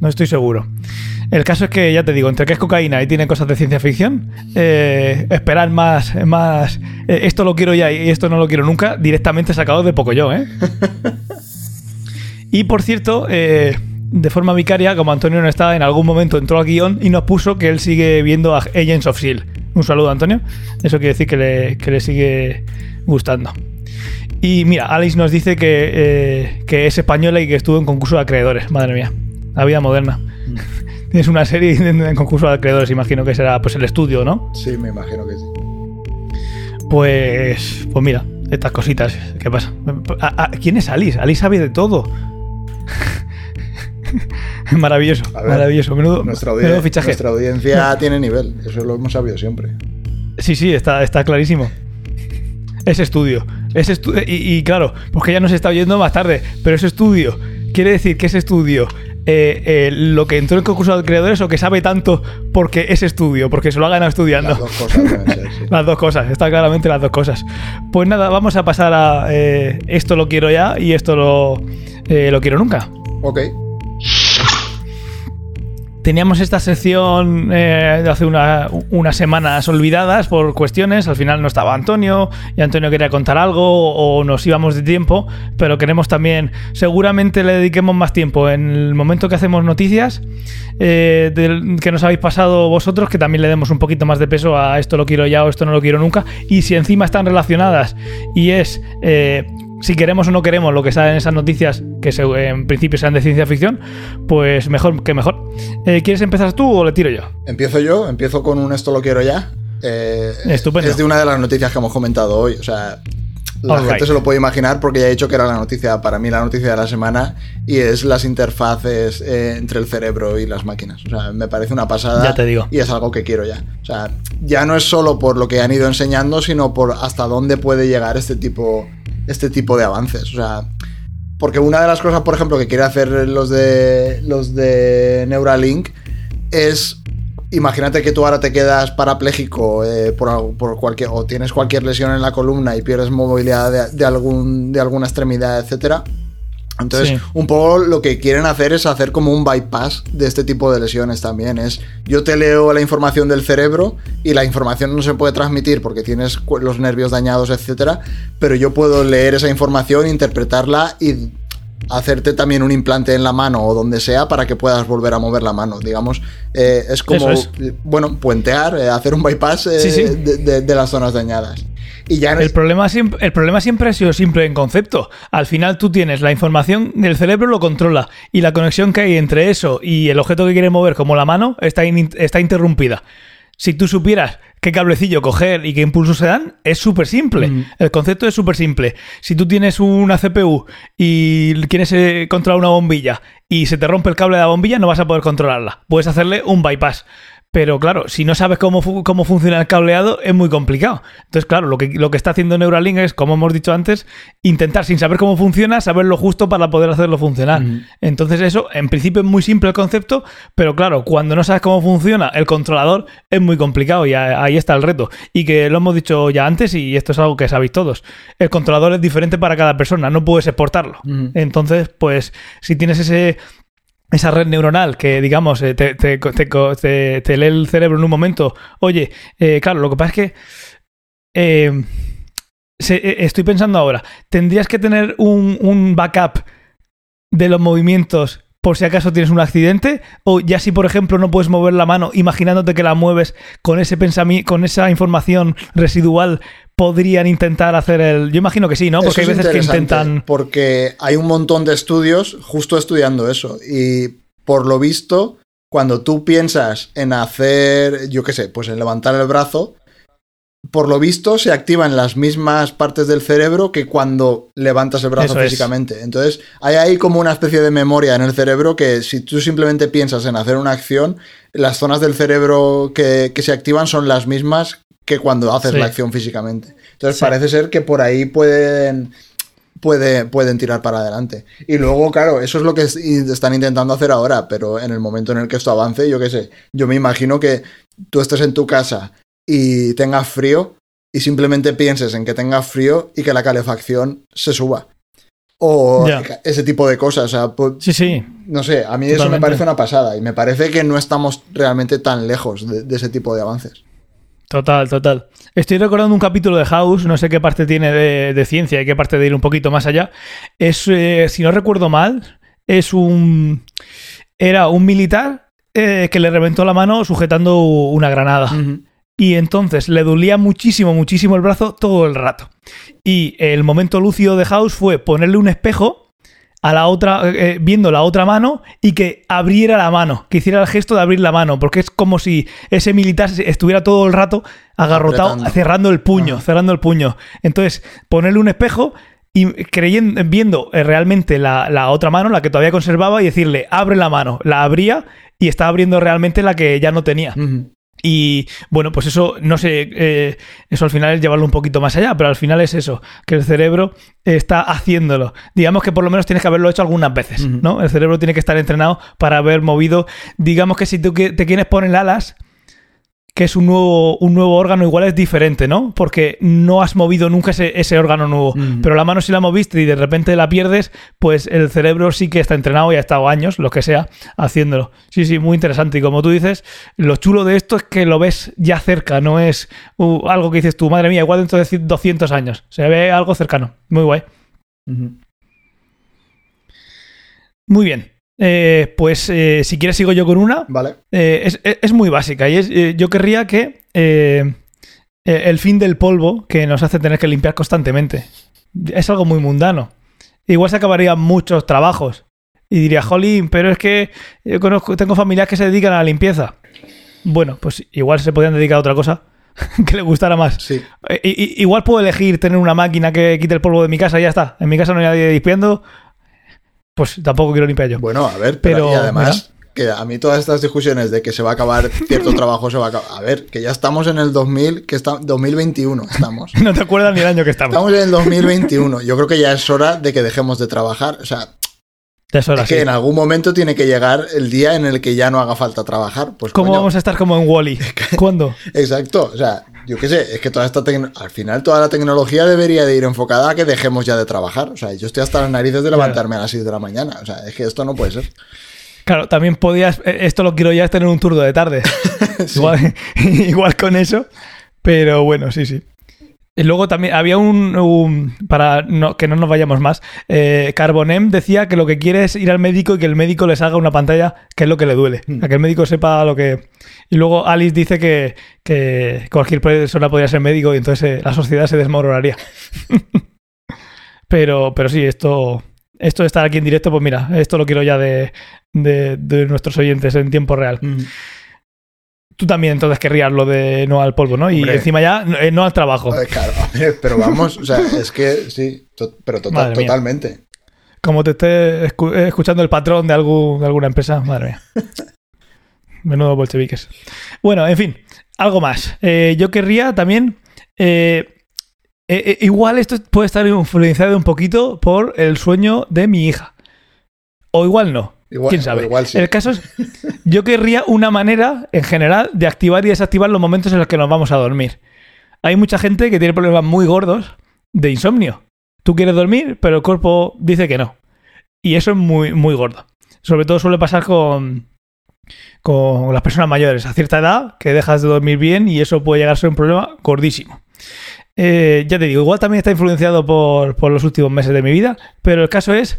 No estoy seguro. El caso es que, ya te digo, entre que es cocaína y tiene cosas de ciencia ficción, eh, esperar más, más eh, esto lo quiero ya y esto no lo quiero nunca, directamente sacado de poco yo, ¿eh? Y por cierto, eh, de forma vicaria, como Antonio no estaba, en algún momento entró al guion y nos puso que él sigue viendo a Agents of S.H.I.E.L.D. Un saludo, Antonio. Eso quiere decir que le, que le sigue gustando. Y mira, Alice nos dice que, eh, que, es española y que estuvo en concurso de acreedores. Madre mía, la vida moderna. Mm. Tienes una serie en concurso de acreedores, imagino que será pues el estudio, ¿no? Sí, me imagino que sí. Pues, pues mira, estas cositas, ¿qué pasa? ¿Quién es Alice? Alice sabe de todo. maravilloso, maravilloso. Menudo, nuestra, audiencia, nuestra audiencia tiene nivel, eso lo hemos sabido siempre. Sí, sí, está, está clarísimo. Es estudio. Es y, y, claro, porque ya nos está oyendo más tarde, pero ese estudio quiere decir que ese estudio eh, eh, lo que entró en el concurso de creadores o que sabe tanto porque es estudio, porque se lo ha ganado estudiando. Las dos cosas, las dos cosas, está claramente las dos cosas. Pues nada, vamos a pasar a eh, esto lo quiero ya y esto lo, lo quiero nunca. Ok. Teníamos esta sección eh, de hace unas semanas olvidadas por cuestiones. Al final no estaba Antonio y Antonio quería contar algo o nos íbamos de tiempo, pero queremos también, seguramente le dediquemos más tiempo en el momento que hacemos noticias eh, que nos habéis pasado vosotros, que también le demos un poquito más de peso a esto lo quiero ya o esto no lo quiero nunca. Y si encima están relacionadas y es eh, si queremos o no queremos lo que sale en esas noticias, que en principio sean de ciencia ficción, pues mejor que mejor. Eh, ¿Quieres empezar tú o le tiro yo? Empiezo yo, empiezo con un esto lo quiero ya. Eh, Estupendo. Es de una de las noticias que hemos comentado hoy. O sea, la gente se lo puede imaginar porque ya he dicho que era la noticia, para mí la noticia de la semana, y es las interfaces eh, entre el cerebro y las máquinas. O sea, me parece una pasada. Ya te digo. Y es algo que quiero ya. O sea, ya no es solo por lo que han ido enseñando, sino por hasta dónde puede llegar este tipo este tipo de avances. O sea, porque una de las cosas, por ejemplo, que quiere hacer los de, los de Neuralink es imagínate que tú ahora te quedas parapléjico eh, por, cualquier o tienes cualquier lesión en la columna y pierdes movilidad de, algún, de alguna extremidad, etcétera. Entonces, un poco lo que quieren hacer es hacer como un bypass de este tipo de lesiones también. Es yo te leo la información del cerebro y la información no se puede transmitir porque tienes los nervios dañados, etcétera, pero yo puedo leer esa información, interpretarla y hacerte también un implante en la mano o donde sea para que puedas volver a mover la mano. Digamos, eh, es como, bueno, puentear, eh, hacer un bypass eh, de, las zonas dañadas. Y ya el, problema siempre, el problema siempre ha sido simple en concepto. Al final tú tienes la información, del cerebro lo controla y la conexión que hay entre eso y el objeto que quiere mover, como la mano, está, está interrumpida. Si tú supieras qué cablecillo coger y qué impulsos se dan, es súper simple. Mm. El concepto es súper simple. Si tú tienes una CPU y quieres eh, controlar una bombilla y se te rompe el cable de la bombilla, no vas a poder controlarla. Puedes hacerle un bypass. Pero claro, si no sabes cómo, cómo funciona el cableado, es muy complicado. Entonces, claro, lo que, lo que está haciendo Neuralink es, como hemos dicho antes, intentar, sin saber cómo funciona, saber lo justo para poder hacerlo funcionar. Entonces, eso, en principio, es muy simple el concepto, pero claro, cuando no sabes cómo funciona el controlador, es muy complicado y ahí está el reto. Y que lo hemos dicho ya antes, y esto es algo que sabéis todos. El controlador es diferente para cada persona, no puedes exportarlo. Entonces, pues, si tienes ese esa red neuronal que, digamos, eh, te, te, lee el cerebro en un momento. Oye, eh, claro, lo que pasa es que eh, estoy pensando ahora, tendrías que tener un, un, backup de los movimientos por si acaso tienes un accidente, o ya si por ejemplo no puedes mover la mano imaginándote que la mueves con ese pensamiento, con esa información residual podrían intentar hacer el. Yo imagino que sí, ¿no? Porque Eso hay es veces que intentan. Porque hay un montón de estudios justo estudiando eso. Y por lo visto, cuando tú piensas en hacer, yo qué sé, pues en levantar el brazo, por lo visto se activan las mismas partes del cerebro que cuando levantas el brazo Eso es. físicamente. Entonces, hay ahí como una especie de memoria en el cerebro que si tú simplemente piensas en hacer una acción, las zonas del cerebro que, que se activan son las mismas que cuando haces Sí. la acción físicamente. Entonces, Sí. parece ser que por ahí pueden puede, pueden tirar para adelante. Y luego, claro, eso es lo que están intentando hacer ahora, pero en el momento en el que esto avance, yo qué sé, yo me imagino que tú estés en tu casa y tengas frío y simplemente pienses en que tengas frío y que la calefacción se suba. O ese tipo de cosas. O sea, pues, Sí, sí. no sé, a mí eso me parece una pasada y me parece que no estamos realmente tan lejos de, de ese tipo de avances. Total, total. Estoy recordando un capítulo de House, no sé qué parte tiene de, de ciencia y qué parte de ir un poquito más allá. Es, eh, si no recuerdo mal, es un. Era un militar eh, que le reventó la mano sujetando una granada. Y entonces le dolía muchísimo, muchísimo el brazo todo el rato. Y el momento lúcido de House fue ponerle un espejo a la otra, eh, viendo la otra mano y que abriera la mano, que hiciera el gesto de abrir la mano, porque es como si ese militar estuviera todo el rato agarrotado, Apretando. cerrando el puño, cerrando el puño. Entonces, ponerle un espejo y creyendo, viendo eh, realmente la, la otra mano, la que todavía conservaba, y decirle, abre la mano. La abría y estaba abriendo realmente la que ya no tenía. Y bueno, pues eso, no sé, eh, eso al final es llevarlo un poquito más allá, pero al final es eso, que el cerebro está haciéndolo. Digamos que por lo menos tienes que haberlo hecho algunas veces. ¿no? El cerebro tiene que estar entrenado para haber movido, digamos que si tú te quieres poner alas, que es un nuevo, un nuevo órgano, igual es diferente, ¿no? Porque no has movido nunca ese, ese órgano nuevo. Pero la mano si la moviste y de repente la pierdes, pues el cerebro sí que está entrenado y ha estado años, lo que sea, haciéndolo. Sí, sí, muy interesante. Y como tú dices, lo chulo de esto es que lo ves ya cerca, no es uh, algo que dices tú, madre mía, igual dentro de 200 años. Se ve algo cercano. Muy guay. Muy bien. Eh, pues eh, si quieres sigo yo con una. Vale. Eh, es, es- es muy básica y es, eh, yo querría que eh, eh, el fin del polvo que nos hace tener que limpiar constantemente es algo muy mundano. Igual se acabarían muchos trabajos y diría, jolín, pero es que yo conozco, tengo familias que se dedican a la limpieza. Bueno, pues igual se podrían dedicar a otra cosa que le gustara más. Sí. I- igual puedo elegir tener una máquina que quite el polvo de mi casa y ya está. En mi casa no hay nadie limpiando. Pues tampoco quiero limpiar yo. Bueno, a ver, pero, Pero, y además, que a mí todas estas discusiones de que se va a acabar cierto trabajo, se va a acabar. A ver, que ya estamos en el 2000, que está 2021 estamos. No te acuerdas ni el año que estamos. Estamos en el 2021. Yo creo que ya es hora de que dejemos de trabajar. O sea, es que sí. en algún momento tiene que llegar el día en el que ya no haga falta trabajar. Pues ¿Cómo coño, vamos a estar como en Wally? ¿Cuándo? Exacto. O sea, yo qué sé, es que toda esta al final toda la tecnología debería de ir enfocada a que dejemos ya de trabajar. O sea, yo estoy hasta las narices de levantarme a las 6 de la mañana. O sea, es que esto no puede ser. Claro, también podías. eh, Esto lo quiero ya es tener un turno de tarde. Sí. igual, igual con eso. Pero bueno, sí, sí. Y luego también había un. un- para no- que no nos vayamos más. eh, Carbonem decía que lo que quiere es ir al médico y que el médico les haga una pantalla que es lo que le duele. Hmm. A que el médico sepa lo que. Y luego Alice dice que, que cualquier persona podría ser médico y entonces eh, la sociedad se desmoronaría. pero, pero sí, esto. Esto de estar aquí en directo, pues mira, esto lo quiero ya de, de- de nuestros oyentes en tiempo real. Tú también entonces querrías lo de no al polvo, ¿no? Y Hombre. encima ya eh, no al trabajo. Eh, Claro, pero vamos, o sea, es que sí, to- pero tota- Madre mía. totalmente. Como te esté escu- eh, escuchando el patrón de, algún, de alguna empresa, madre mía. Menudo bolcheviques. Bueno, en fin, algo más. Eh, yo querría también. eh, eh, eh, igual esto puede estar influenciado un poquito por el sueño de mi hija. O igual no. Igual, ¿Quién sabe? Igual sí. El caso es, yo querría una manera, en general, de activar y desactivar los momentos en los que nos vamos a dormir. Hay mucha gente que tiene problemas muy gordos de insomnio. Tú quieres dormir, pero el cuerpo dice que no. Y eso es muy, muy gordo. Sobre todo suele pasar con, con las personas mayores a cierta edad, que dejas de dormir bien y eso puede llegar a ser un problema gordísimo. Eh, ya te digo, igual también está influenciado por, por los últimos meses de mi vida, pero el caso es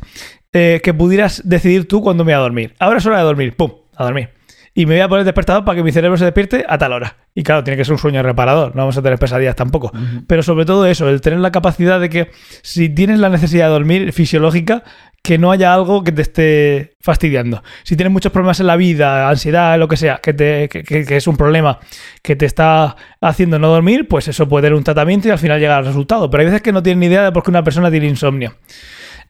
eh, que pudieras decidir tú cuándo me voy a dormir. Ahora es hora de dormir, ¡pum! A dormir. y me voy a poner despertador para que mi cerebro se despierte a tal hora. Y claro, tiene que ser un sueño reparador, no vamos a tener pesadillas tampoco. Pero sobre todo eso, el tener la capacidad de que si tienes la necesidad de dormir fisiológica, que no haya algo que te esté fastidiando. Si tienes muchos problemas en la vida, ansiedad, lo que sea, que, te, que, que es un problema que te está haciendo no dormir, pues eso puede tener un tratamiento y al final llegar al resultado. Pero hay veces que no tienes ni idea de por qué una persona tiene insomnio.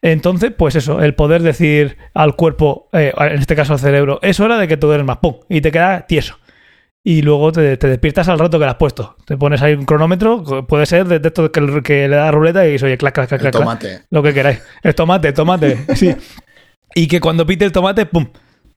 Entonces, pues eso, el poder decir al cuerpo, eh, en este caso al cerebro, es hora de que tú duermas, ¡pum! Y te queda tieso. Y luego te, te despiertas al rato que lo has puesto. Te pones ahí un cronómetro, puede ser de esto que, que le da ruleta y oye, clac, clac, clac, El clac, tomate. lo que queráis. El tomate, tomate, sí. Y que cuando pite el tomate, ¡pum!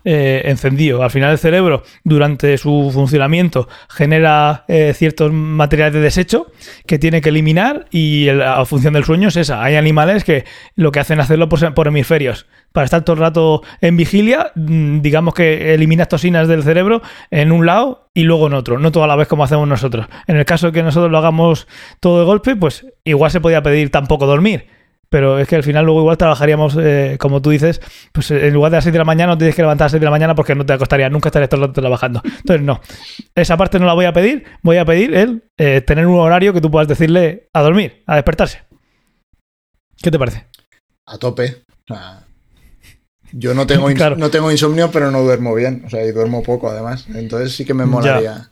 Eh, encendido. Al final el cerebro, durante su funcionamiento, genera eh, ciertos materiales de desecho que tiene que eliminar y el- la función del sueño es esa. Hay animales que lo que hacen es hacerlo por, por hemisferios. Para estar todo el rato en vigilia, mm, digamos que eliminas toxinas del cerebro en un lado y luego en otro, no toda la vez como hacemos nosotros. En el caso de que nosotros lo hagamos todo de golpe, pues igual se podía pedir tampoco dormir. Pero es que al final luego igual trabajaríamos, eh, como tú dices, pues en lugar de las 6 de la mañana no tienes que levantar a las 6 de la mañana porque no te acostaría, nunca estarías todo el rato trabajando. Entonces no, esa parte no la voy a pedir, voy a pedir el eh, tener un horario que tú puedas decirle a dormir, a despertarse. ¿Qué te parece? A tope. Yo no tengo, Claro. no tengo insomnio, pero no duermo bien. O sea, y duermo poco además. Entonces sí que me Ya. molaría.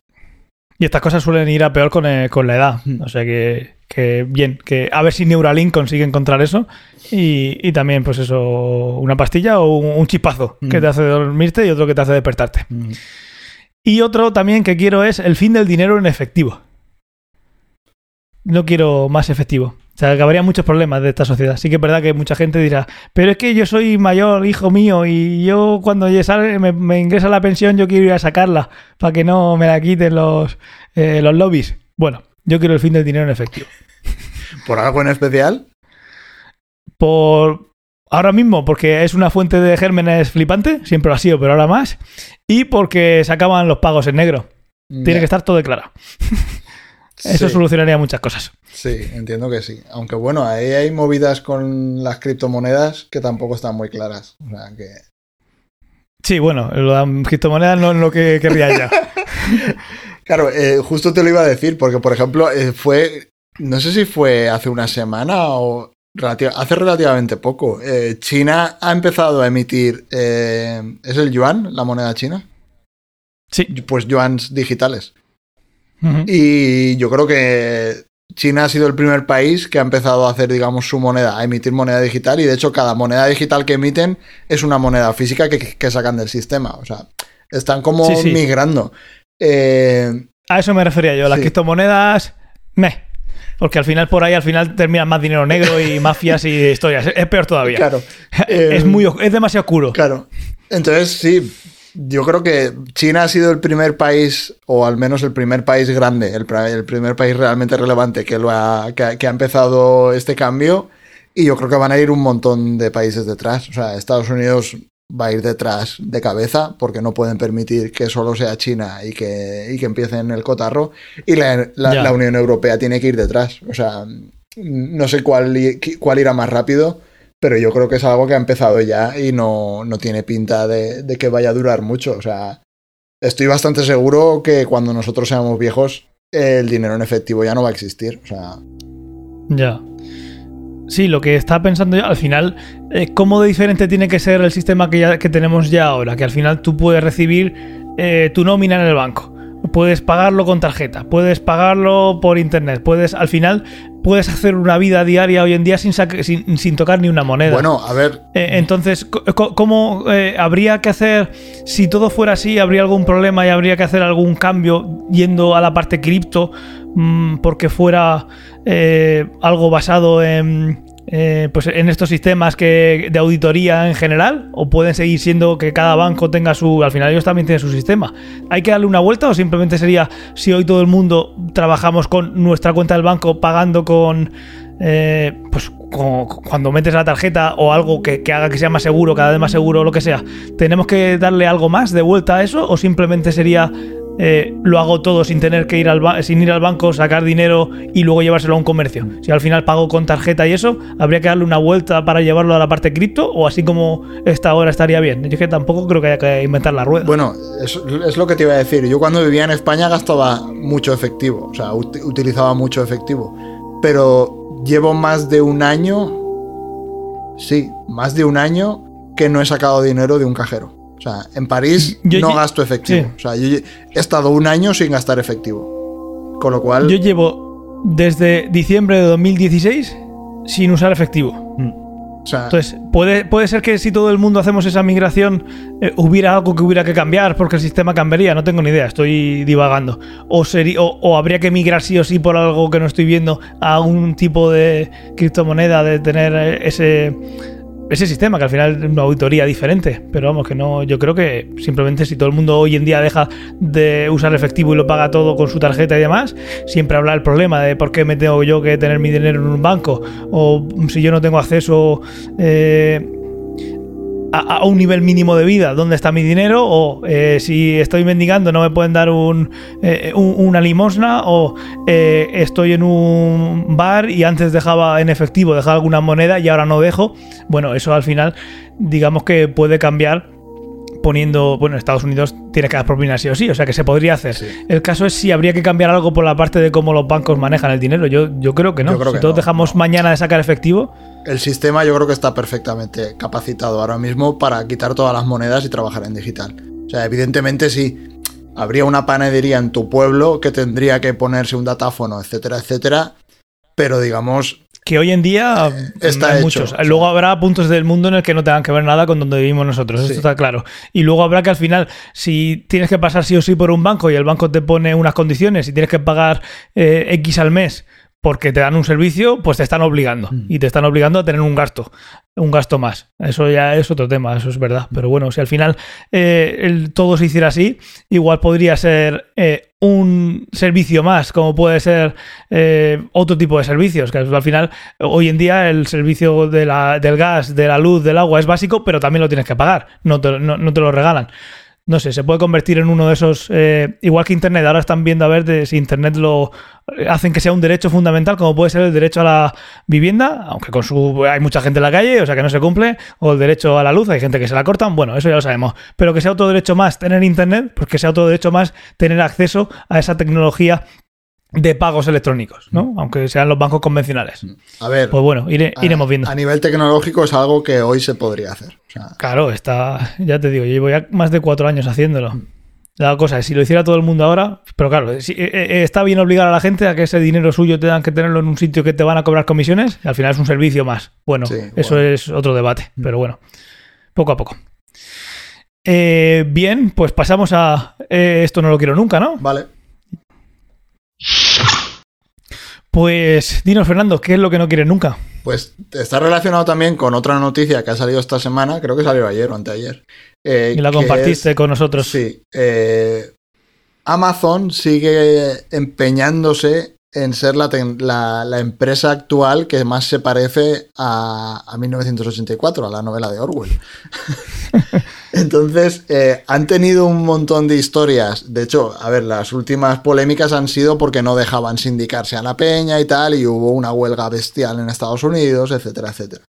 Y estas cosas suelen ir a peor con, eh, con la edad. O sea que, que bien, que a ver si Neuralink consigue encontrar eso. Y, y también, pues eso, una pastilla o un, un chispazo que Mm. te hace dormirte y otro que te hace despertarte. Mm. Y otro también que quiero es el fin del dinero en efectivo. No quiero más efectivo. O sea, que habría muchos problemas de esta sociedad. Sí que es verdad que mucha gente dirá, pero es que yo soy mayor, hijo mío, y yo cuando ya sale, me, me ingresa la pensión, yo quiero ir a sacarla para que no me la quiten los, eh, los lobbies. Bueno, yo quiero el fin del dinero en efectivo. ¿Por algo en especial? Por ahora mismo, porque es una fuente de gérmenes flipante, siempre lo ha sido, pero ahora más. Y porque se acaban los pagos en negro. Tiene que estar todo declarado. Eso Sí, solucionaría muchas cosas. sí, entiendo que sí. Aunque bueno, ahí hay movidas con las criptomonedas que tampoco están muy claras. O sea que. Sí, bueno, lo de las criptomonedas no es lo que querría ya. Claro, eh, justo te lo iba a decir, porque por ejemplo, eh, fue. No sé si fue hace una semana o hace relativamente poco. eh, China ha empezado a emitir. ¿Es el yuan, la moneda china? Sí. Pues yuans digitales. Y yo creo que China ha sido el primer país que ha empezado a hacer, digamos, su moneda, a emitir moneda digital. Y de hecho, cada moneda digital que emiten es una moneda física que, que sacan del sistema. O sea, están como Sí, sí. migrando. Eh, A eso me refería yo. Las Sí. criptomonedas, me. Porque al final por ahí al final terminan más dinero negro y mafias y historias. Es peor todavía. claro. es Eh, muy es demasiado oscuro. Claro. Entonces, sí, yo creo que China ha sido el primer país, o al menos el primer país grande, el, primer país realmente relevante que, lo ha, que, ha- que ha empezado este cambio. Y yo creo que van a ir un montón de países detrás. O sea, Estados Unidos va a ir detrás de cabeza porque no pueden permitir que solo sea China y que, y que empiecen el cotarro. Y la, la- la Unión Europea tiene que ir detrás. O sea, no sé cuál, cuál irá más rápido, pero yo creo que es algo que ha empezado ya y no, no tiene pinta de, de que vaya a durar mucho. O sea, estoy bastante seguro que cuando nosotros seamos viejos, el dinero en efectivo ya no va a existir. O sea, Ya. Sí, lo que estaba pensando yo, al final, eh, ¿cómo de diferente tiene que ser el sistema que, ya, que tenemos ya ahora? Que al final tú puedes recibir eh, tu nómina en el banco, puedes pagarlo con tarjeta, puedes pagarlo por internet, puedes, al final, puedes hacer una vida diaria hoy en día sin, sin, sin tocar ni una moneda. bueno, a ver, Eh, entonces, ¿cómo habría que hacer, si todo fuera así, habría algún problema y habría que hacer algún cambio yendo a la parte cripto mm, porque fuera eh, algo basado en, eh, pues en estos sistemas que, de auditoría en general? ¿O pueden seguir siendo que cada banco tenga su... Al final ellos también tienen su sistema. ¿Hay que darle una vuelta o simplemente sería si hoy todo el mundo trabajamos con nuestra cuenta del banco pagando con... eh, pues cu- cuando metes la tarjeta o algo que, que haga que sea más seguro, cada vez más seguro o lo que sea, ¿tenemos que darle algo más de vuelta a eso o simplemente sería eh, lo hago todo sin tener que ir al sin ir al banco, sacar dinero y luego llevárselo a un comercio. Si al final pago con tarjeta y eso, habría que darle una vuelta para llevarlo a la parte cripto o así como está ahora estaría bien. Yo es que tampoco creo que haya que inventar la rueda. Bueno, es, lo que te iba a decir. Yo cuando vivía en España gastaba mucho efectivo, o sea, ut- utilizaba mucho efectivo. Pero llevo más de un año, sí, más de un año que no he sacado dinero de un cajero. O sea, en París Yo no gasto efectivo. sí. O sea, yo he estado un año sin gastar efectivo. Con lo cual, Yo llevo desde diciembre de 2016 sin usar efectivo. o sea, Entonces, puede, puede ser que si todo el mundo hacemos esa migración, eh, hubiera algo que hubiera que cambiar porque el sistema cambiaría. No tengo ni idea, estoy divagando. O, sería, o, o habría que migrar sí o sí por algo que no estoy viendo a un tipo de criptomoneda, de tener eh, ese, ese sistema, que al final es una auditoría diferente. Pero vamos, que no, yo creo que simplemente si todo el mundo hoy en día deja de usar efectivo y lo paga todo con su tarjeta y demás, siempre habrá el problema de por qué me tengo yo que tener mi dinero en un banco o si yo no tengo acceso eh, a, un nivel mínimo de vida, ¿dónde está mi dinero? O eh, si estoy mendigando, no me pueden dar un, eh, un- una limosna. O eh, estoy en un bar y antes dejaba en efectivo, dejaba alguna moneda y ahora no dejo. Bueno, eso al final, digamos que puede cambiar poniendo, bueno, en Estados Unidos tiene que dar propina sí o sí, o sea que se podría hacer. Sí. El caso es si habría que cambiar algo por la parte de cómo los bancos manejan el dinero. Yo, yo creo que no. Yo creo si que todos no, dejamos no. mañana de sacar efectivo, el sistema yo creo que está perfectamente capacitado ahora mismo para quitar todas las monedas y trabajar en digital. O sea, evidentemente sí, habría una panadería en tu pueblo que tendría que ponerse un datáfono, etcétera, etcétera, pero digamos, que hoy en día está hay hecho, muchos. Luego habrá puntos del mundo en el que no tengan que ver nada con donde vivimos nosotros, Sí. esto está claro. Y luego habrá que al final, si tienes que pasar sí o sí por un banco y el banco te pone unas condiciones y tienes que pagar eh, X al mes porque te dan un servicio, pues te están obligando. Mm. Y te están obligando a tener un gasto, un gasto más. Eso ya es otro tema, eso es verdad. Pero bueno, si al final eh, el- todo se hiciera así, igual podría ser eh, un servicio más, como puede ser eh, otro tipo de servicios. Que al final, hoy en día, el servicio de la- del gas, de la luz, del agua es básico, pero también lo tienes que pagar, no te, no- no te lo regalan. No sé, se puede convertir en uno de esos, eh, igual que Internet, ahora están viendo a ver de si Internet lo eh, hacen que sea un derecho fundamental, como puede ser el derecho a la vivienda, aunque con su hay mucha gente en la calle, o sea que no se cumple, o el derecho a la luz, hay gente que se la cortan, bueno, eso ya lo sabemos, pero que sea otro derecho más tener Internet, pues que sea otro derecho más tener acceso a esa tecnología de pagos electrónicos, ¿no? Aunque sean los bancos convencionales. a ver, Pues bueno, ire- a- iremos viendo. A nivel tecnológico es algo que hoy se podría hacer. O sea, Claro, está, ya te digo, llevo ya más de cuatro años haciéndolo. La cosa es, si lo hiciera todo el mundo ahora, pero claro, si- eh, eh, está bien obligar a la gente a que ese dinero suyo tengan que tenerlo en un sitio que te van a cobrar comisiones, y al final es un servicio más. Bueno, Sí, eso bueno. es otro debate, pero bueno, poco a poco. Eh, bien, pues pasamos a eh, esto no lo quiero nunca, ¿no? vale. Pues dinos, Fernando, ¿qué es lo que no quieres nunca? Pues está relacionado también con otra noticia que ha salido esta semana, creo que salió ayer o anteayer. eh, Y la compartiste es- con nosotros. Sí. eh, Amazon sigue empeñándose en ser la, tec- la- la empresa actual que más se parece a, a 1984, a la novela de Orwell. Entonces, eh, han tenido un montón de historias. De hecho, a ver, las últimas polémicas han sido porque no dejaban sindicarse a la peña y tal, y hubo una huelga bestial en Estados Unidos, etcétera, etcétera.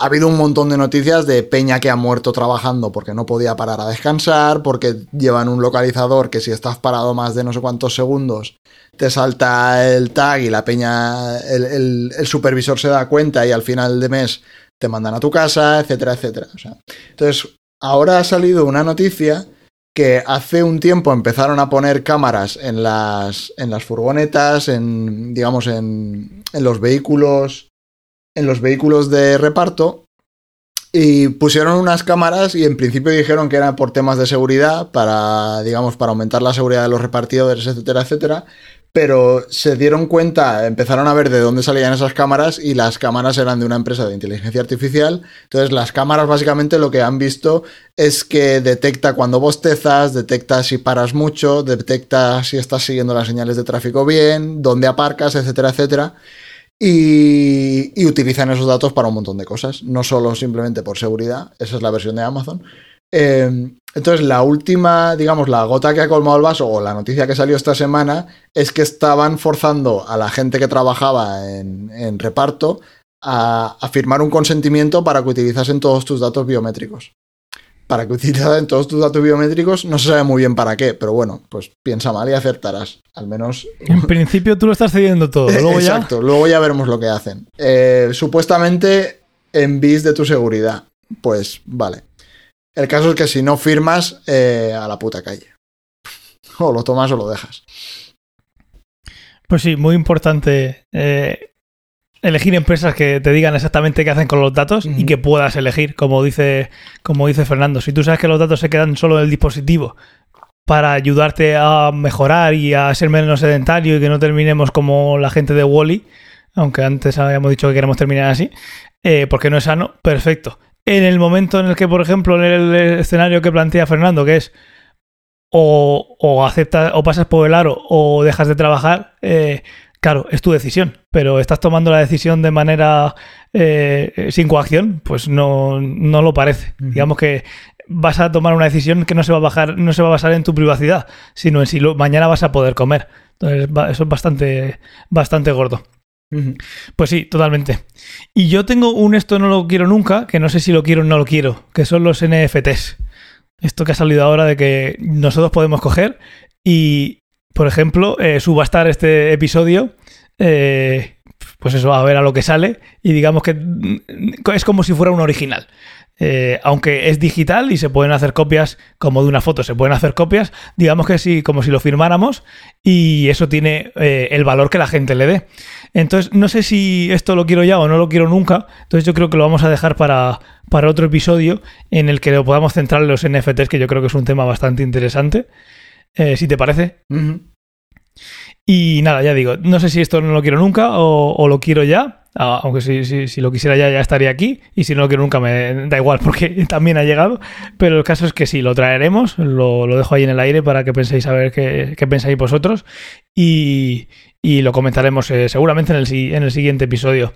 Ha habido un montón de noticias de Peña que ha muerto trabajando porque no podía parar a descansar, porque llevan un localizador que si estás parado más de no sé cuántos segundos, te salta el tag y la Peña, el, el- el supervisor se da cuenta y al final de mes te mandan a tu casa, etcétera, etcétera. Entonces, ahora ha salido una noticia que hace un tiempo empezaron a poner cámaras en las, en las furgonetas, en, digamos, en, en los vehículos en los vehículos de reparto y pusieron unas cámaras y en principio dijeron que eran por temas de seguridad para digamos para aumentar la seguridad de los repartidores etcétera etcétera pero se dieron cuenta, empezaron a ver de dónde salían esas cámaras y las cámaras eran de una empresa de inteligencia artificial. Entonces las cámaras básicamente lo que han visto es que detecta cuando bostezas, detecta si paras mucho, detecta si estás siguiendo las señales de tráfico bien, dónde aparcas, etcétera, etcétera. Y, y utilizan esos datos para un montón de cosas, no solo simplemente por seguridad, esa es la versión de Amazon, Eh, entonces, la última, digamos, la gota que ha colmado el vaso, o la noticia que salió esta semana, es que estaban forzando a la gente que trabajaba en, en reparto a, a, firmar un consentimiento para que utilizasen todos tus datos biométricos. Para que utilizasen todos tus datos biométricos, no se sabe muy bien para qué, pero bueno, pues piensa mal y acertarás. Al menos. En principio tú lo estás cediendo todo. Luego Exacto, ya... luego ya veremos lo que hacen. Eh, supuestamente en bis de tu seguridad. Pues vale. El caso es que si no firmas, eh, a la puta calle. O lo tomas o lo dejas. Pues sí, muy importante eh, elegir empresas que te digan exactamente qué hacen con los datos uh -huh. y que puedas elegir, como dice, como dice Fernando. Si tú sabes que los datos se quedan solo en el dispositivo para ayudarte a mejorar y a ser menos sedentario y que no terminemos como la gente de Wally, aunque antes habíamos dicho que queremos terminar así, eh, porque no es sano, perfecto en el momento en el que, por ejemplo, en el escenario que plantea Fernando, que es o, o aceptas o pasas por el aro o dejas de trabajar, eh, claro, es tu decisión, pero estás tomando la decisión de manera eh, sin coacción, pues no, no lo parece. Uh -huh. Digamos que vas a tomar una decisión que no se va a bajar, no se va a basar en tu privacidad, sino en si lo, mañana vas a poder comer. Entonces, eso es bastante, bastante gordo. Pues sí, totalmente. Y yo tengo un esto no lo quiero nunca, que no sé si lo quiero o no lo quiero, que son los NFTs. Esto que ha salido ahora de que nosotros podemos coger y, por ejemplo, eh, subastar este episodio, eh, pues eso, a ver a lo que sale y digamos que es como si fuera un original. Eh, aunque es digital y se pueden hacer copias como de una foto, se pueden hacer copias, digamos que sí, como si lo firmáramos y eso tiene eh, el valor que la gente le dé. Entonces, no sé si esto lo quiero ya o no lo quiero nunca, entonces yo creo que lo vamos a dejar para, para otro episodio en el que lo podamos centrar en los NFTs, que yo creo que es un tema bastante interesante, eh, si te parece. Uh -huh. Y nada, ya digo, no sé si esto no lo quiero nunca o, o lo quiero ya, aunque si, si, si, lo quisiera ya, ya estaría aquí. Y si no quiero nunca, me da igual porque también ha llegado. Pero el caso es que sí, lo traeremos. Lo, lo dejo ahí en el aire para que penséis a ver qué, qué pensáis vosotros. Y, y lo comentaremos eh, seguramente en el, en el siguiente episodio.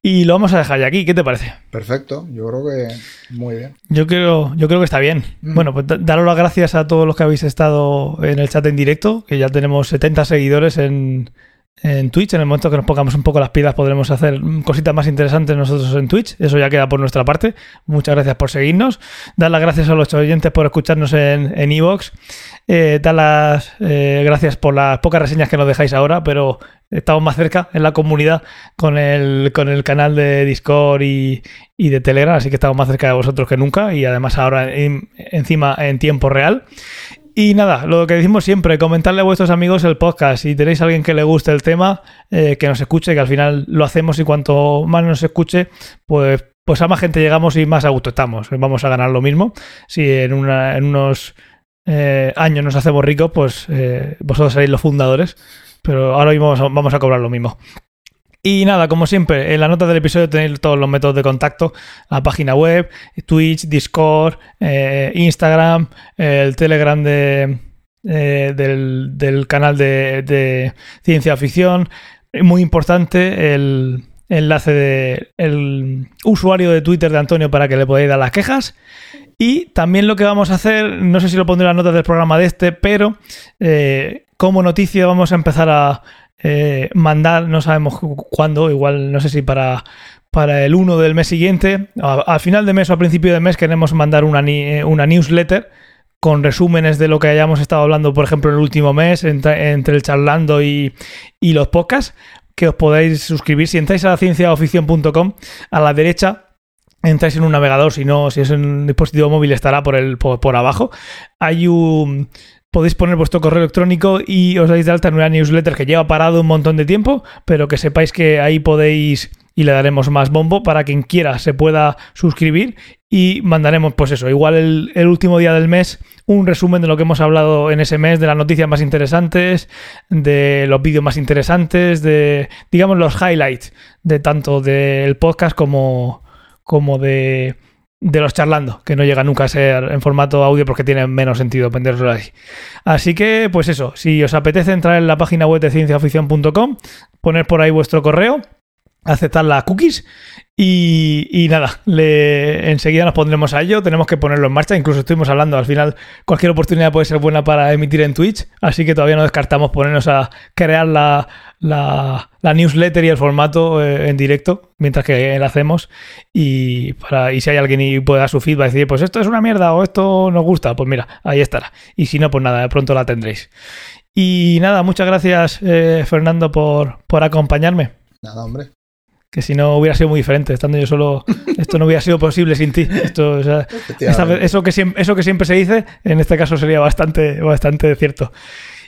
Y lo vamos a dejar ya aquí. ¿Qué te parece? Perfecto. Yo creo que muy bien. Yo creo, yo creo que está bien. Mm. Bueno, pues daros las gracias a todos los que habéis estado en el chat en directo, que ya tenemos 70 seguidores en, en Twitch. En el momento que nos pongamos un poco las pilas podremos hacer cositas más interesantes nosotros en Twitch. Eso ya queda por nuestra parte. Muchas gracias por seguirnos. Dar las gracias a los oyentes por escucharnos en Evox. En eh, dar las eh, gracias por las pocas reseñas que nos dejáis ahora, pero estamos más cerca en la comunidad con el, con el canal de Discord y, y de Telegram, así que estamos más cerca de vosotros que nunca y además ahora en, encima en tiempo real. Y nada, lo que decimos siempre, comentarle a vuestros amigos el podcast. Si tenéis a alguien que le guste el tema, eh, que nos escuche, que al final lo hacemos y cuanto más nos escuche, pues, pues a más gente llegamos y más a gusto estamos. Vamos a ganar lo mismo. Si en, una, unos eh, años nos hacemos ricos, pues eh, vosotros seréis los fundadores. Pero ahora mismo vamos a cobrar lo mismo. Y nada, como siempre, en la nota del episodio tenéis todos los métodos de contacto, la página web, Twitch, Discord, eh, Instagram, el Telegram de, eh, del, del, canal de, ciencia ficción. Muy importante el enlace de el usuario de Twitter de Antonio para que le podáis dar las quejas. Y también lo que vamos a hacer, no sé si lo pondré en las notas del programa de este, pero eh, como noticia vamos a empezar a eh, mandar, no sabemos cuándo, igual no sé si para, para el 1 del mes siguiente, al final de mes o a principio de mes queremos mandar una, una newsletter con resúmenes de lo que hayamos estado hablando, por ejemplo, en el último mes, entre, el charlando y, y, los podcasts, que os podéis suscribir. Si entráis a cienciaoficción.com, a la derecha entráis en un navegador, si no, si es un dispositivo móvil estará por, el, por, por abajo. Hay un podéis poner vuestro correo electrónico y os dais de alta en una newsletter que lleva parado un montón de tiempo, pero que sepáis que ahí podéis y le daremos más bombo para quien quiera se pueda suscribir y mandaremos pues eso, igual el, el, último día del mes un resumen de lo que hemos hablado en ese mes, de las noticias más interesantes, de los vídeos más interesantes, de digamos los highlights de tanto del podcast como, como de de los charlando, que no llega nunca a ser en formato audio porque tiene menos sentido venderlo ahí. Así que, pues eso, si os apetece entrar en la página web de cienciaoficción.com, poner por ahí vuestro correo aceptar las cookies y, nada, enseguida nos pondremos a ello, tenemos que ponerlo en marcha, incluso estuvimos hablando, al final cualquier oportunidad puede ser buena para emitir en Twitch, así que todavía no descartamos ponernos a crear la, la, newsletter y el formato eh, en directo mientras que lo hacemos y, para, y si hay alguien y pueda su feedback decir, pues esto es una mierda o esto nos gusta, pues mira, ahí estará. Y si no, pues nada, de pronto la tendréis. Y nada, muchas gracias eh, Fernando por acompañarme. Nada, hombre que si no hubiera sido muy diferente, estando yo solo, esto no hubiera sido posible sin ti. Esto, eso, que siempre, eso que siempre se dice, en este caso sería bastante, bastante cierto.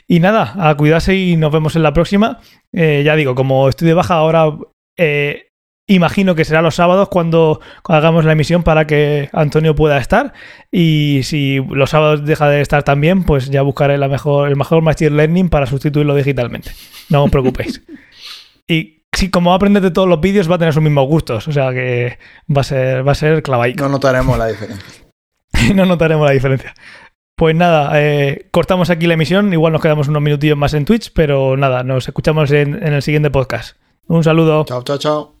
Y nada, a cuidarse y nos vemos en la próxima. Eh, ya digo, como estoy de baja ahora, eh, imagino que será los sábados cuando, hagamos la emisión para que Antonio pueda estar. Y si los sábados deja de estar también, pues ya buscaré la mejor, el mejor Machine Learning para sustituirlo digitalmente. No os preocupéis. y Sí, como va a aprender de todos los vídeos, va a tener sus mismos gustos. O sea que va a ser, va a ser clavaico. No notaremos la diferencia. no notaremos la diferencia. Pues nada, eh, cortamos aquí la emisión. Igual nos quedamos unos minutillos más en Twitch, pero nada, nos escuchamos en el siguiente podcast. Un saludo. Chao, chao, chao.